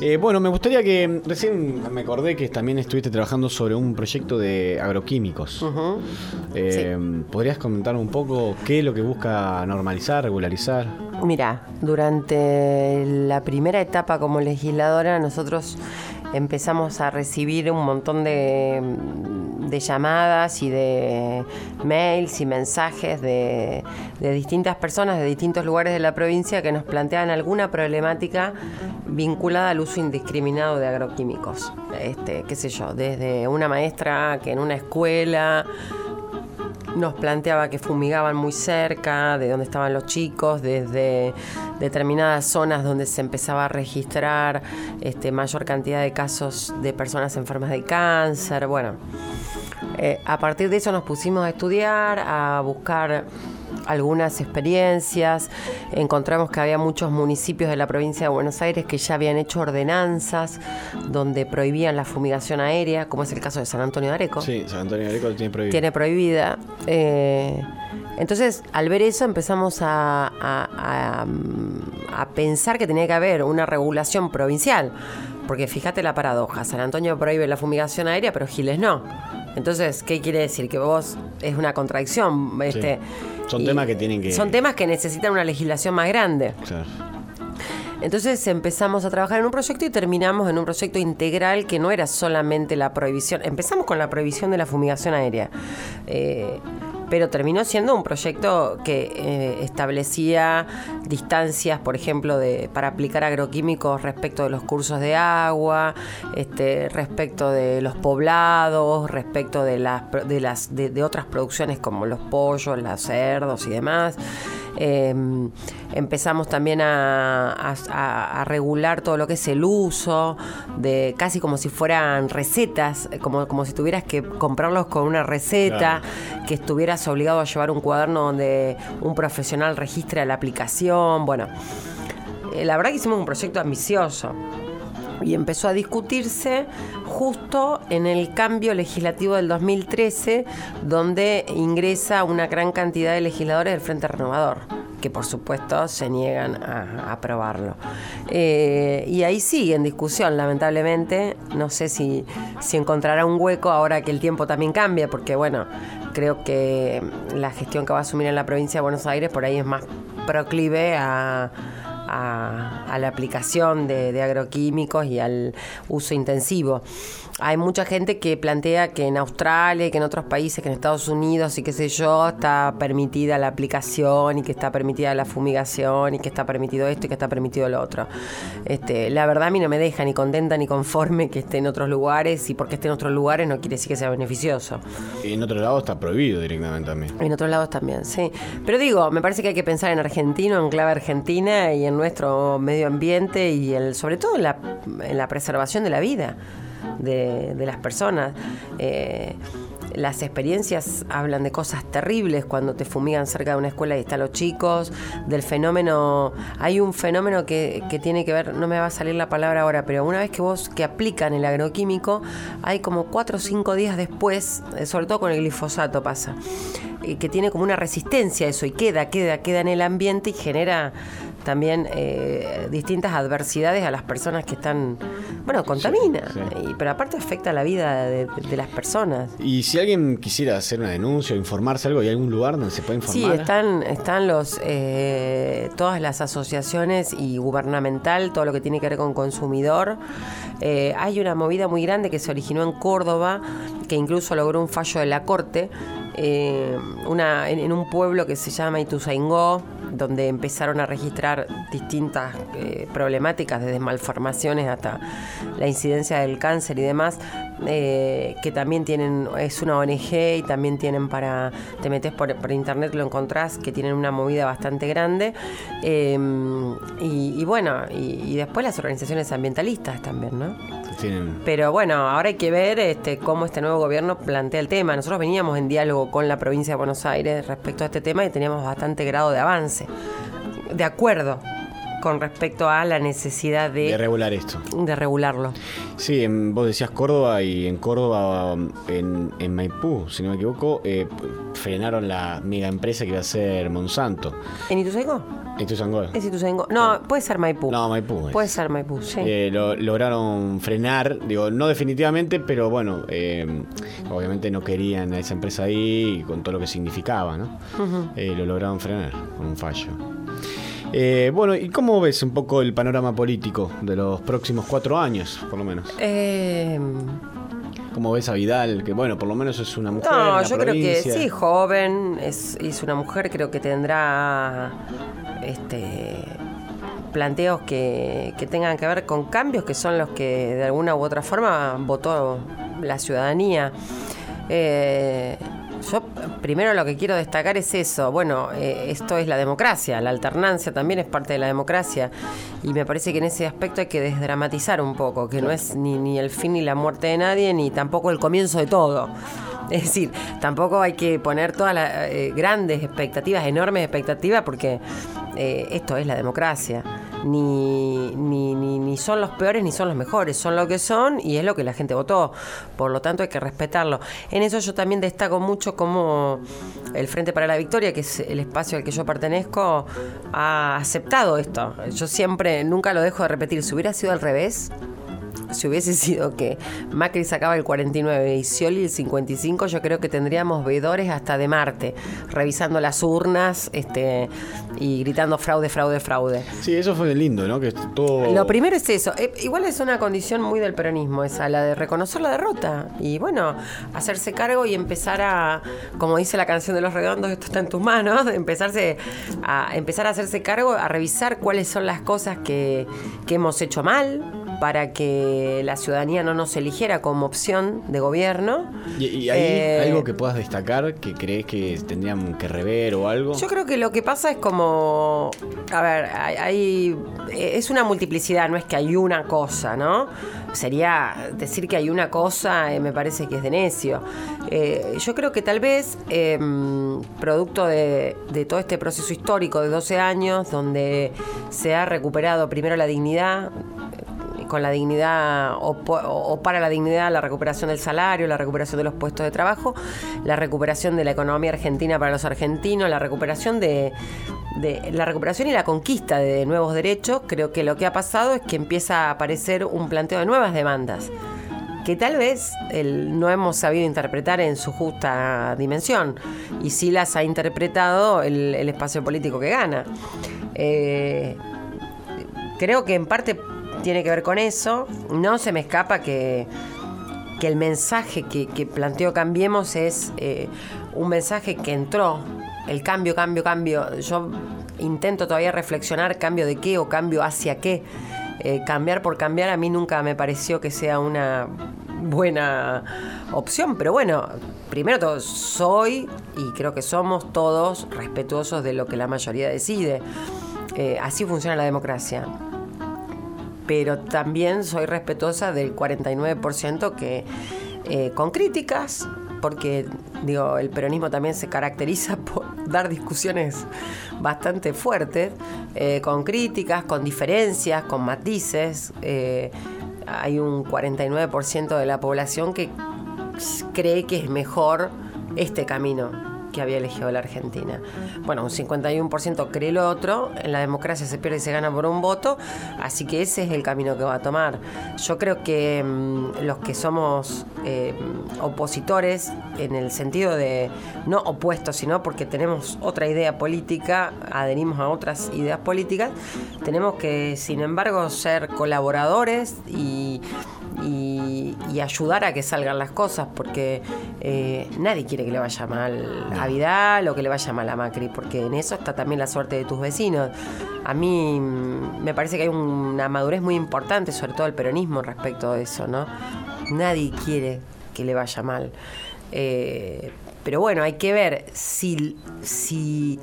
Eh, bueno, me gustaría que recién me acordé que también estuviste trabajando sobre un proyecto de agroquímicos. Eh, ¿Podrías comentar un poco qué es lo que busca normalizar, regularizar? Mira, durante la primera etapa como legisladora nosotros empezamos a recibir un montón de, llamadas y de mails y mensajes de, distintas personas de distintos lugares de la provincia que nos planteaban alguna problemática vinculada al uso indiscriminado de agroquímicos. Este, qué sé yo, desde una maestra que en una escuela nos planteaba que fumigaban muy cerca de donde estaban los chicos, desde determinadas zonas donde se empezaba a registrar este, mayor cantidad de casos de personas enfermas de cáncer. Bueno, eh, a partir de eso nos pusimos a estudiar, a buscar algunas experiencias. Encontramos que había muchos municipios de la provincia de Buenos Aires que ya habían hecho ordenanzas donde prohibían la fumigación aérea, como es el caso de San Antonio de Areco. Sí, San Antonio de Areco tiene prohibida. Tiene prohibida. Eh, entonces, al ver eso, empezamos a, a, pensar que tenía que haber una regulación provincial. Porque fíjate la paradoja, San Antonio prohíbe la fumigación aérea, pero Giles no. Entonces, ¿qué quiere decir? Que vos es una contradicción. Este, Son temas que tienen que... Son temas que necesitan una legislación más grande. Claro. Entonces empezamos a trabajar en un proyecto y terminamos en un proyecto integral que no era solamente la prohibición. Empezamos con la prohibición de la fumigación aérea. Eh, pero terminó siendo un proyecto que eh, establecía distancias, por ejemplo, de, para aplicar agroquímicos respecto de los cursos de agua, este, respecto de los poblados, respecto de las de las de otras producciones como los pollos, los cerdos y demás. Em, empezamos también a, regular todo lo que es el uso, de casi como si fueran recetas, como, como si tuvieras que comprarlos con una receta, que estuvieras obligado a llevar un cuaderno donde un profesional registre la aplicación. Bueno, eh, la verdad que hicimos un proyecto ambicioso y empezó a discutirse justo en el cambio legislativo del 2013, donde ingresa una gran cantidad de legisladores del Frente Renovador que por supuesto se niegan a, aprobarlo. Eh, y ahí sigue en discusión, lamentablemente. No sé si, si encontrará un hueco ahora que el tiempo también cambia, porque bueno, creo que la gestión que va a asumir en la provincia de Buenos Aires por ahí es más proclive a a, la aplicación de, agroquímicos y al uso intensivo. Hay mucha gente que plantea que en Australia, que en otros países, que en Estados Unidos y qué sé yo, está permitida la aplicación y que está permitida la fumigación y que está permitido esto y que está permitido lo otro. Este, la verdad a mí no me deja ni contenta ni conforme que esté en otros lugares y porque esté en otros lugares no quiere decir que sea beneficioso. Y en otro lado está prohibido directamente también. En otros lados también, sí. Pero digo, me parece que hay que pensar en argentino, en clave argentina y en nuestro medio ambiente y el, sobre todo en la, en la preservación de la vida de, las personas. Eh, las experiencias hablan de cosas terribles cuando te fumigan cerca de una escuela y están los chicos, del fenómeno, hay un fenómeno que, que, tiene que ver, no me va a salir la palabra ahora, pero una vez que vos que aplican el agroquímico, hay como cuatro o cinco días después, eh, sobre todo con el glifosato pasa, que tiene como una resistencia a eso y queda, queda, queda en el ambiente y genera también eh, distintas adversidades a las personas que están, bueno, contamina, y, pero aparte afecta la vida de, las personas. Y si alguien quisiera hacer una denuncia o informarse algo, ¿hay algún lugar donde se puede informar? Sí, están, están los, eh, todas las asociaciones y gubernamental, todo lo que tiene que ver con consumidor. Eh, hay una movida muy grande que se originó en Córdoba, que incluso logró un fallo de la Corte, eh, una, en, un pueblo que se llama Ituzaingó, donde empezaron a registrar distintas eh, problemáticas, desde malformaciones hasta la incidencia del cáncer y demás, eh, que también tienen, es una ONG y también tienen para, te metes por, internet, lo encontrás, que tienen una movida bastante grande. y, bueno, y, y después las organizaciones ambientalistas también, ¿no? Pero bueno, ahora hay que ver este, cómo este nuevo gobierno plantea el tema. Nosotros veníamos en diálogo con la provincia de Buenos Aires respecto a este tema y teníamos bastante grado de avance. De acuerdo con respecto a la necesidad de, de regular esto. De regularlo. Sí, vos decías Córdoba y en Córdoba, en, en Maipú, si no me equivoco, eh, frenaron la mega empresa que iba a ser Monsanto. ¿En Ituzaingó? Ituzaingó. Es Ituzaingó. No, puede ser Maipú. No, Maipú. Puede ser Maipú, sí. Eh, lo, lograron frenar, digo, no definitivamente, pero bueno, eh, obviamente no querían a esa empresa ahí con todo lo que significaba, ¿no? lo lograron frenar con un fallo. Eh, bueno, ¿y cómo ves un poco el panorama político de los próximos cuatro años, por lo menos? Eh... ¿Cómo ves a Vidal? Que bueno, por lo menos es una mujer. No, yo creo que sí, joven, es, es una mujer, creo que tendrá este planteos que, que, tengan que ver con cambios que son los que de alguna u otra forma votó la ciudadanía. Eh, yo primero lo que quiero destacar es eso. Bueno, eh, esto es la democracia, la alternancia también es parte de la democracia y me parece que en ese aspecto hay que desdramatizar un poco, que no es ni, ni el fin ni la muerte de nadie, ni tampoco el comienzo de todo. Es decir, tampoco hay que poner todas las eh, grandes expectativas, enormes expectativas, porque eh, esto es la democracia ni, ni, ni, son los peores ni son los mejores, son lo que son y es lo que la gente votó. Por lo tanto hay que respetarlo. En eso yo también destaco mucho como el Frente para la Victoria, que es el espacio al que yo pertenezco, ha aceptado esto. Yo siempre, nunca lo dejo de repetir, si hubiera sido al revés, si hubiese sido que Macri sacaba el 49 y Scioli el 55, yo creo que tendríamos veedores hasta de Marte, revisando las urnas este, y gritando fraude, fraude, fraude. Sí, eso fue lindo, ¿no? Que todo... Lo primero es eso. Eh, igual es una condición muy del peronismo, esa, la de reconocer la derrota y, bueno, hacerse cargo y empezar a, como dice la canción de los redondos, esto está en tus manos, [laughs] empezarse a empezar a hacerse cargo, a revisar cuáles son las cosas que, que hemos hecho mal, para que la ciudadanía no nos eligiera como opción de gobierno. ¿Y, hay eh, algo que puedas destacar que crees que tendrían que rever o algo? Yo creo que lo que pasa es como, a ver, hay, es una multiplicidad, no es que hay una cosa, ¿no? Sería decir que hay una cosa, eh, me parece que es de necio. Eh, yo creo que tal vez, em, producto de, de todo este proceso histórico de 12 años, donde se ha recuperado primero la dignidad, con la dignidad o, para la dignidad, la recuperación del salario, la recuperación de los puestos de trabajo, la recuperación de la economía argentina para los argentinos, la recuperación de, la recuperación y la conquista de nuevos derechos, creo que lo que ha pasado es que empieza a aparecer un planteo de nuevas demandas que tal vez no hemos sabido interpretar en su justa dimensión y sí las ha interpretado el, espacio político que gana. Eh, creo que en parte tiene que ver con eso. No se me escapa que, que el mensaje que, que planteó Cambiemos es eh, un mensaje que entró. El cambio, cambio, cambio. Yo intento todavía reflexionar cambio de qué o cambio hacia qué. Eh, cambiar por cambiar a mí nunca me pareció que sea una buena opción, pero bueno, primero todo, soy y creo que somos todos respetuosos de lo que la mayoría decide. Eh, así funciona la democracia pero también soy respetuosa del 49% que eh, con críticas, porque digo, el peronismo también se caracteriza [laughs] por dar discusiones bastante fuertes, eh, con críticas, con diferencias, con matices. Eh, hay un 49% de la población que cree que es mejor este camino que había elegido la Argentina. Bueno, un 51% cree lo otro, en la democracia se pierde y se gana por un voto, así que ese es el camino que va a tomar. Yo creo que mm, los que somos eh, opositores, en el sentido de no opuestos, sino porque tenemos otra idea política, adherimos a otras ideas políticas, tenemos que, sin embargo, ser colaboradores y y, ayudar a que salgan las cosas, porque eh, nadie quiere que le vaya mal a Vidal o que le vaya mal a Macri, porque en eso está también la suerte de tus vecinos. A mí mm, me parece que hay una madurez muy importante, sobre todo el peronismo, respecto a eso, ¿no? Nadie quiere que le vaya mal. Eh, pero bueno, hay que ver si, si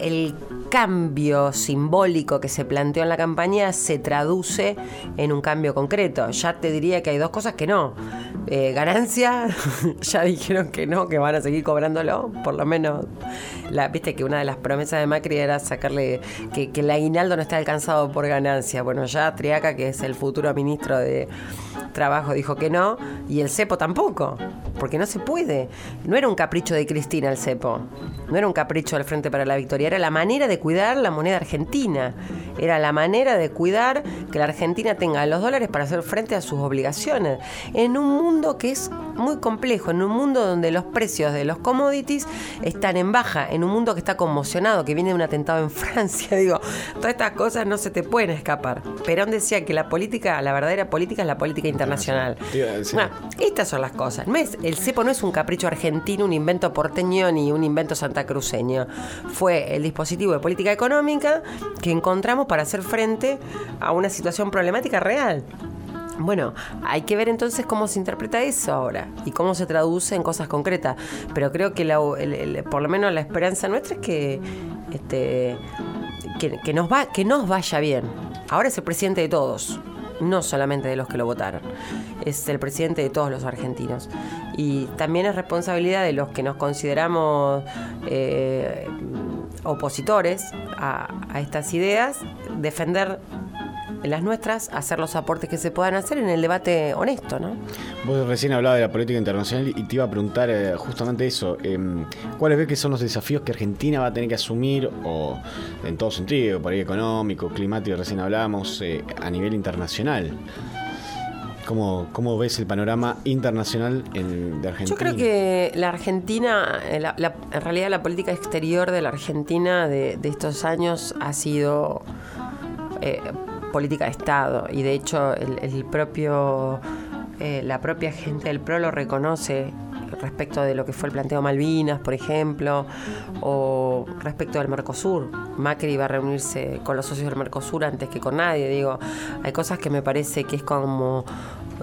el cambio simbólico que se planteó en la campaña se traduce en un cambio concreto. Ya te diría que hay dos cosas que no. Eh, [laughs] ya dijeron que no, que van a seguir cobrándolo, por lo menos. Viste que una de las promesas de Macri era sacarle que, que el aguinaldo no está alcanzado por ganancia. Bueno, ya Triaca, que es el futuro ministro de Trabajo, dijo que no, y el cepo tampoco, porque no se puede. No era un capricho de Cristina el cepo, no era un capricho del Frente para la Victoria, era la manera de cuidar la moneda argentina, era la manera de cuidar que la Argentina tenga los dólares para hacer frente a sus obligaciones, en un mundo que es muy complejo, en un mundo donde los precios de los commodities están en baja, en un mundo que está conmocionado, que viene de un atentado en [laughs] Francia, digo, todas estas cosas no se te pueden escapar. Perón decía que la política, la verdadera política es la política internacional. Bueno, estas son las cosas. No es, el cepo no es un capricho argentino, un invento porteño ni un invento santacruceño. Fue el dispositivo de política económica que encontramos para hacer frente a una situación problemática real. Bueno, hay que ver entonces cómo se interpreta eso ahora y cómo se traduce en cosas concretas. Pero creo que por lo menos la esperanza nuestra es que, este, que, nos va, que nos vaya bien. Ahora es el presidente de todos, no solamente de los que lo votaron. Es el presidente de todos los argentinos. Y también es responsabilidad de los que nos consideramos eh, opositores a, a estas ideas defender las nuestras, hacer los aportes que se puedan hacer en el debate honesto, ¿no? Vos recién hablabas de la política internacional y te iba a preguntar eh, justamente eso. Em, ¿Cuáles ves que son los desafíos que Argentina va a tener que asumir, o en todo sentido, por ahí económico, climático, recién hablábamos, eh, a nivel internacional? ¿Cómo, ¿Cómo, ves el panorama internacional de Argentina? Yo creo que la Argentina, eh, en realidad la política exterior de la Argentina de, estos años ha sido política de Estado y de hecho el, propio eh, la propia gente del PRO lo reconoce respecto de lo que fue el planteo Malvinas, por ejemplo, o respecto del Mercosur. Macri iba a reunirse con los socios del Mercosur antes que con nadie. Digo, hay cosas que me parece que es como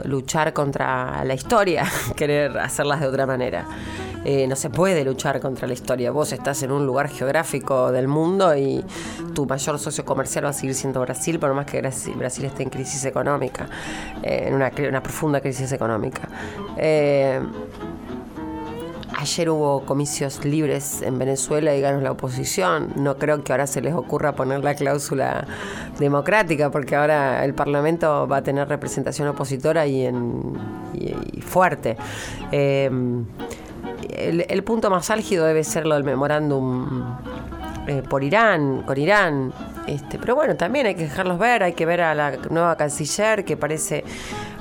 luchar contra la historia, [laughs] querer hacerlas de otra manera. Eh, no se puede luchar contra la historia. Vos estás en un lugar geográfico del mundo y tu mayor socio comercial va a seguir siendo Brasil, por más que Brasil esté en crisis económica, eh, en una, profunda crisis económica. Eh, ayer hubo comicios libres en Venezuela y ganó la oposición. No creo que ahora se les ocurra poner la cláusula democrática, porque ahora el Parlamento va a tener representación opositora y, en, fuerte el, punto más álgido debe ser lo del memorándum eh, por Irán, con Irán. Este, pero bueno, también hay que dejarlos ver, hay que ver a la nueva canciller, que parece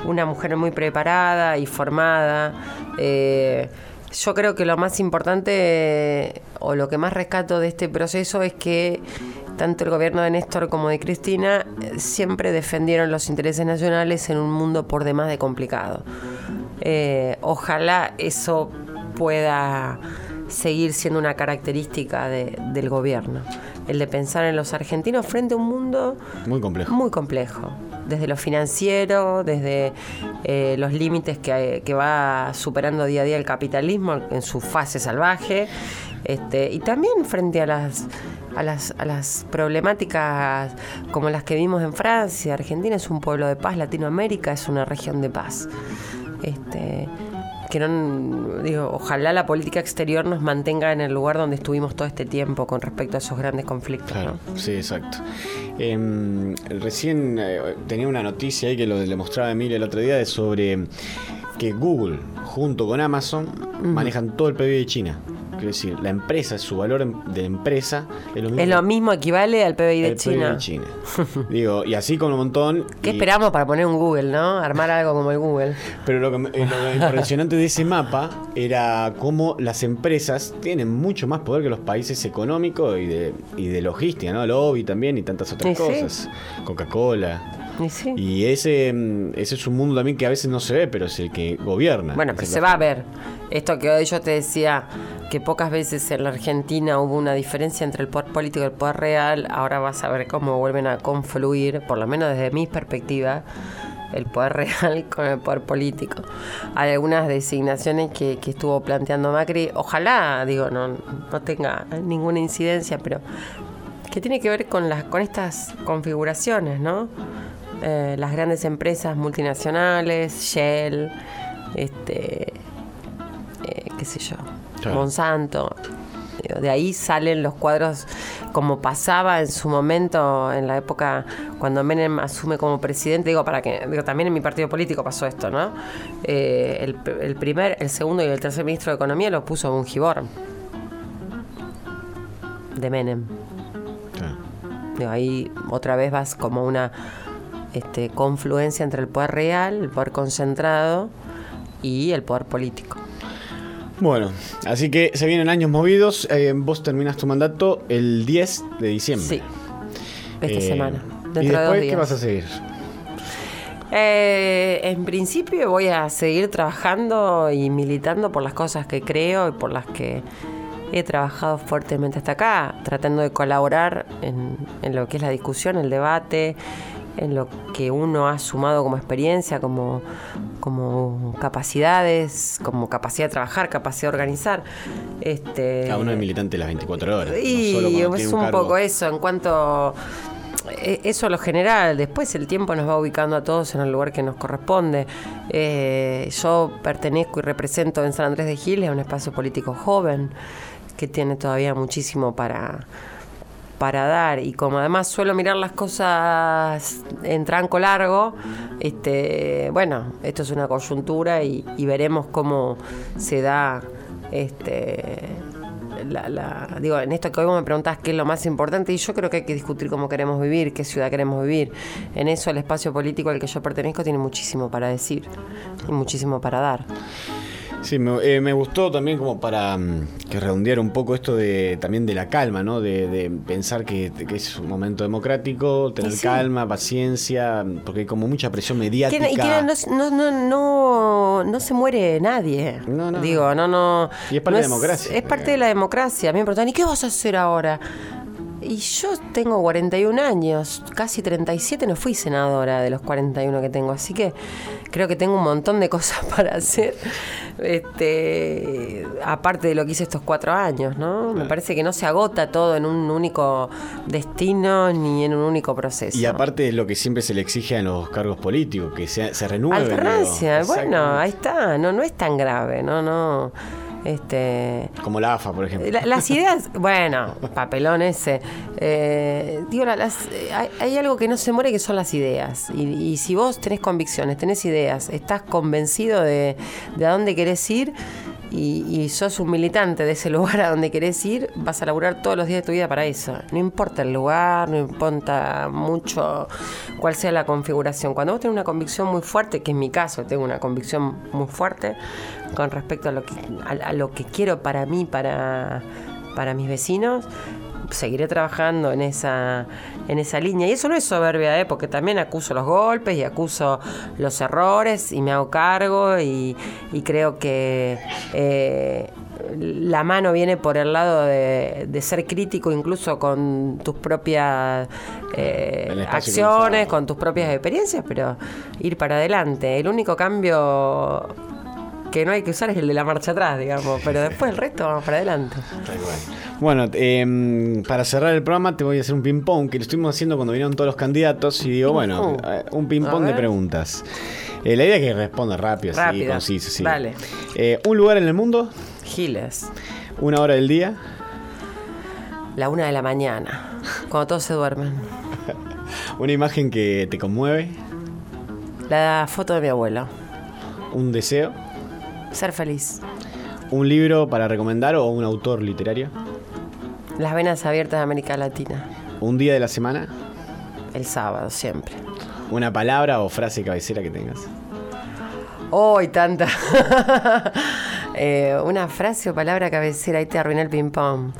una mujer muy preparada y formada. Eh, yo creo que lo más importante o lo que más rescato de este proceso es que tanto el gobierno de Néstor como de Cristina eh, siempre defendieron los intereses nacionales en un mundo por demás de complicado. ojalá eso pueda seguir siendo una característica del gobierno. El de pensar en los argentinos frente a un mundo muy complejo. Muy complejo. Desde lo financiero, desde eh, los límites que, que, va superando día a día el capitalismo en su fase salvaje, este, y también frente a las, a las, a las problemáticas como las que vimos en Francia. Argentina es un pueblo de paz, Latinoamérica es una región de paz. Este, que no, digo, ojalá la política exterior nos mantenga en el lugar donde estuvimos todo este tiempo con respecto a esos grandes conflictos. Sí, exacto. Em, recién eh, tenía una noticia ahí que lo le mostraba Emilia el otro día sobre que Google junto con Amazon manejan todo el PIB de China. Quiero decir, la empresa, su valor em- de empresa es lo mismo. Es lo mismo, equivale al PBI de el China. de China. Digo, y así con un montón. ¿Qué y- esperamos para poner un Google, no? Armar algo como el Google. Pero lo, que, eh, lo impresionante de ese mapa era cómo las empresas tienen mucho más poder que los países económicos y de, y de logística, ¿no? Lobby también y tantas otras sí. cosas. Coca-Cola. Y sí. Y ese, mm, ese es un mundo también que a veces no se ve, pero es el que gobierna. Bueno, pero se va a ver. Esto que hoy yo te decía, que pocas veces en la Argentina hubo una diferencia entre el poder político y el poder real, ahora vas a ver cómo vuelven a confluir, por lo menos desde mi perspectiva, el poder [laughs] real con el poder político. Hay algunas designaciones que, que estuvo planteando Macri, ojalá, digo, no, no tenga ninguna incidencia, pero que tiene que ver con las con estas configuraciones, ¿no? Eh, las grandes empresas multinacionales, Shell, este, eh, qué sé yo, Claro. Monsanto. De ahí salen los cuadros como pasaba en su momento, en la época cuando Menem asume como presidente. Digo, para que digo, también en mi partido político pasó esto, ¿no? Eh, el, el primer, el segundo y el tercer ministro de Economía lo puso Bungibor. De Menem. Digo, ahí otra vez vas como una este, confluencia entre el poder real, el poder concentrado y el poder político. Bueno, así que se vienen años movidos. Eh, vos terminas tu mandato el 10 de diciembre. Sí, esta Eh, semana. Dentro ¿Y de después dos qué vas a seguir? Eh, en principio voy a seguir trabajando y militando por las cosas que creo y por las que he trabajado fuertemente hasta acá, tratando de colaborar en, en lo que es la discusión, el debate, en lo que uno ha sumado como experiencia, como, como capacidades, como capacidad de trabajar, capacidad de organizar. Este, Cada uno es militante las 24 horas. no y solo es un poco eso, en cuanto... eh, Eso lo general, después el tiempo nos va ubicando a todos en el lugar que nos corresponde. Eh, yo pertenezco y represento en San Andrés de Giles a un espacio político joven que tiene todavía muchísimo para, para dar y como además suelo mirar las cosas en tranco largo, este, bueno, esto es una coyuntura y, veremos cómo se da este la- digo, en esto que hoy vos me preguntás qué es lo más importante, y yo creo que hay que discutir cómo queremos vivir, qué ciudad queremos vivir. En eso el espacio político al que yo pertenezco tiene muchísimo para decir y muchísimo para dar. Sí, me, eh, me gustó también como para mm, que redondear un poco esto de también de la calma, ¿no? De, de pensar que, que es un momento democrático, tener sí. calma, paciencia, porque hay como mucha presión mediática. Y que no, no, no, no, no se muere nadie. No, no. Digo, no, no. Y es parte de la democracia. Es parte de la democracia. A mí me preguntan, ¿y qué vas a hacer ahora? Y yo tengo 41 años, casi 37, no fui senadora de los 41 que tengo, así que creo que tengo un montón de cosas [laughs] para hacer, este, aparte de lo que hice estos cuatro años, ¿no? Me parece que no se agota todo en un único destino ni en un único proceso. Y aparte es lo que siempre se le exige a los cargos políticos, que se, se renueven. Alternancia, bueno, ahí está, no, no es tan grave, no, no. Este, Como la AFA, por ejemplo. la- las ideas, bueno, papelón ese. Eh, digo, la- las, eh, hay, hay algo que no se muere que son las ideas. Y, y si vos tenés convicciones, tenés ideas, estás convencido de, de a dónde querés ir y, sos un militante de ese [laughs] lugar a donde querés ir, vas a laburar todos los días de tu vida para eso. No importa el lugar, no importa mucho cuál sea la configuración. Cuando vos tenés una convicción muy fuerte, que en mi caso tengo una convicción muy fuerte con respecto a lo que, a, a lo que quiero para mí, para, para mis vecinos, seguiré trabajando en esa, en esa línea. Y eso no es soberbia, ¿eh? porque también acuso los golpes y acuso los errores y me hago cargo y, y creo que eh, la mano viene por el lado de, de ser crítico incluso con tus propias eh, acciones, con tus propias experiencias, pero ir para adelante. El único cambio que no hay que usar es el de la marcha atrás, digamos, pero después el resto vamos para adelante. Bueno, eh, para cerrar el programa te voy a hacer un ping-pong que lo estuvimos haciendo cuando vinieron todos los candidatos y digo, bueno, eh, un ping-pong de preguntas. Eh, la idea es que responda rápido, así, conciso, sí. Dale. Eh, un lugar en el mundo, Giles, una hora del día, la una de la mañana, cuando todos se duermen. [laughs] una imagen que te conmueve, La foto de mi abuelo. un deseo, Ser feliz. ¿Un libro para recomendar o un autor literario? Las venas abiertas de América Latina. ¿Un día de la semana? El sábado, siempre. ¿Una palabra o frase cabecera que tengas? ¡Hoy tanta! [laughs] Eh, una frase o palabra cabecera, ahí te arruiné el ping-pong.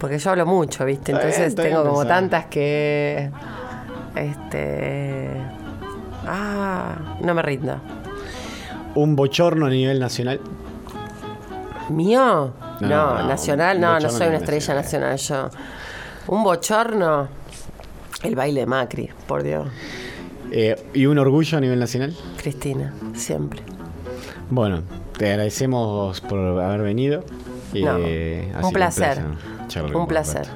Porque yo hablo mucho, ¿viste? Bien, Entonces bien tengo como pensado. tantas que. Este. Ah, no me rindo. ¿Un bochorno a nivel nacional? ¿Mío? No, No, no, nacional, no, no soy una estrella nacional yo. Un bochorno. El baile de Macri, por Dios. Eh, ¿Y un orgullo a nivel nacional? Cristina, siempre. Bueno, te agradecemos por haber venido. No, Eh, un placer. Un placer.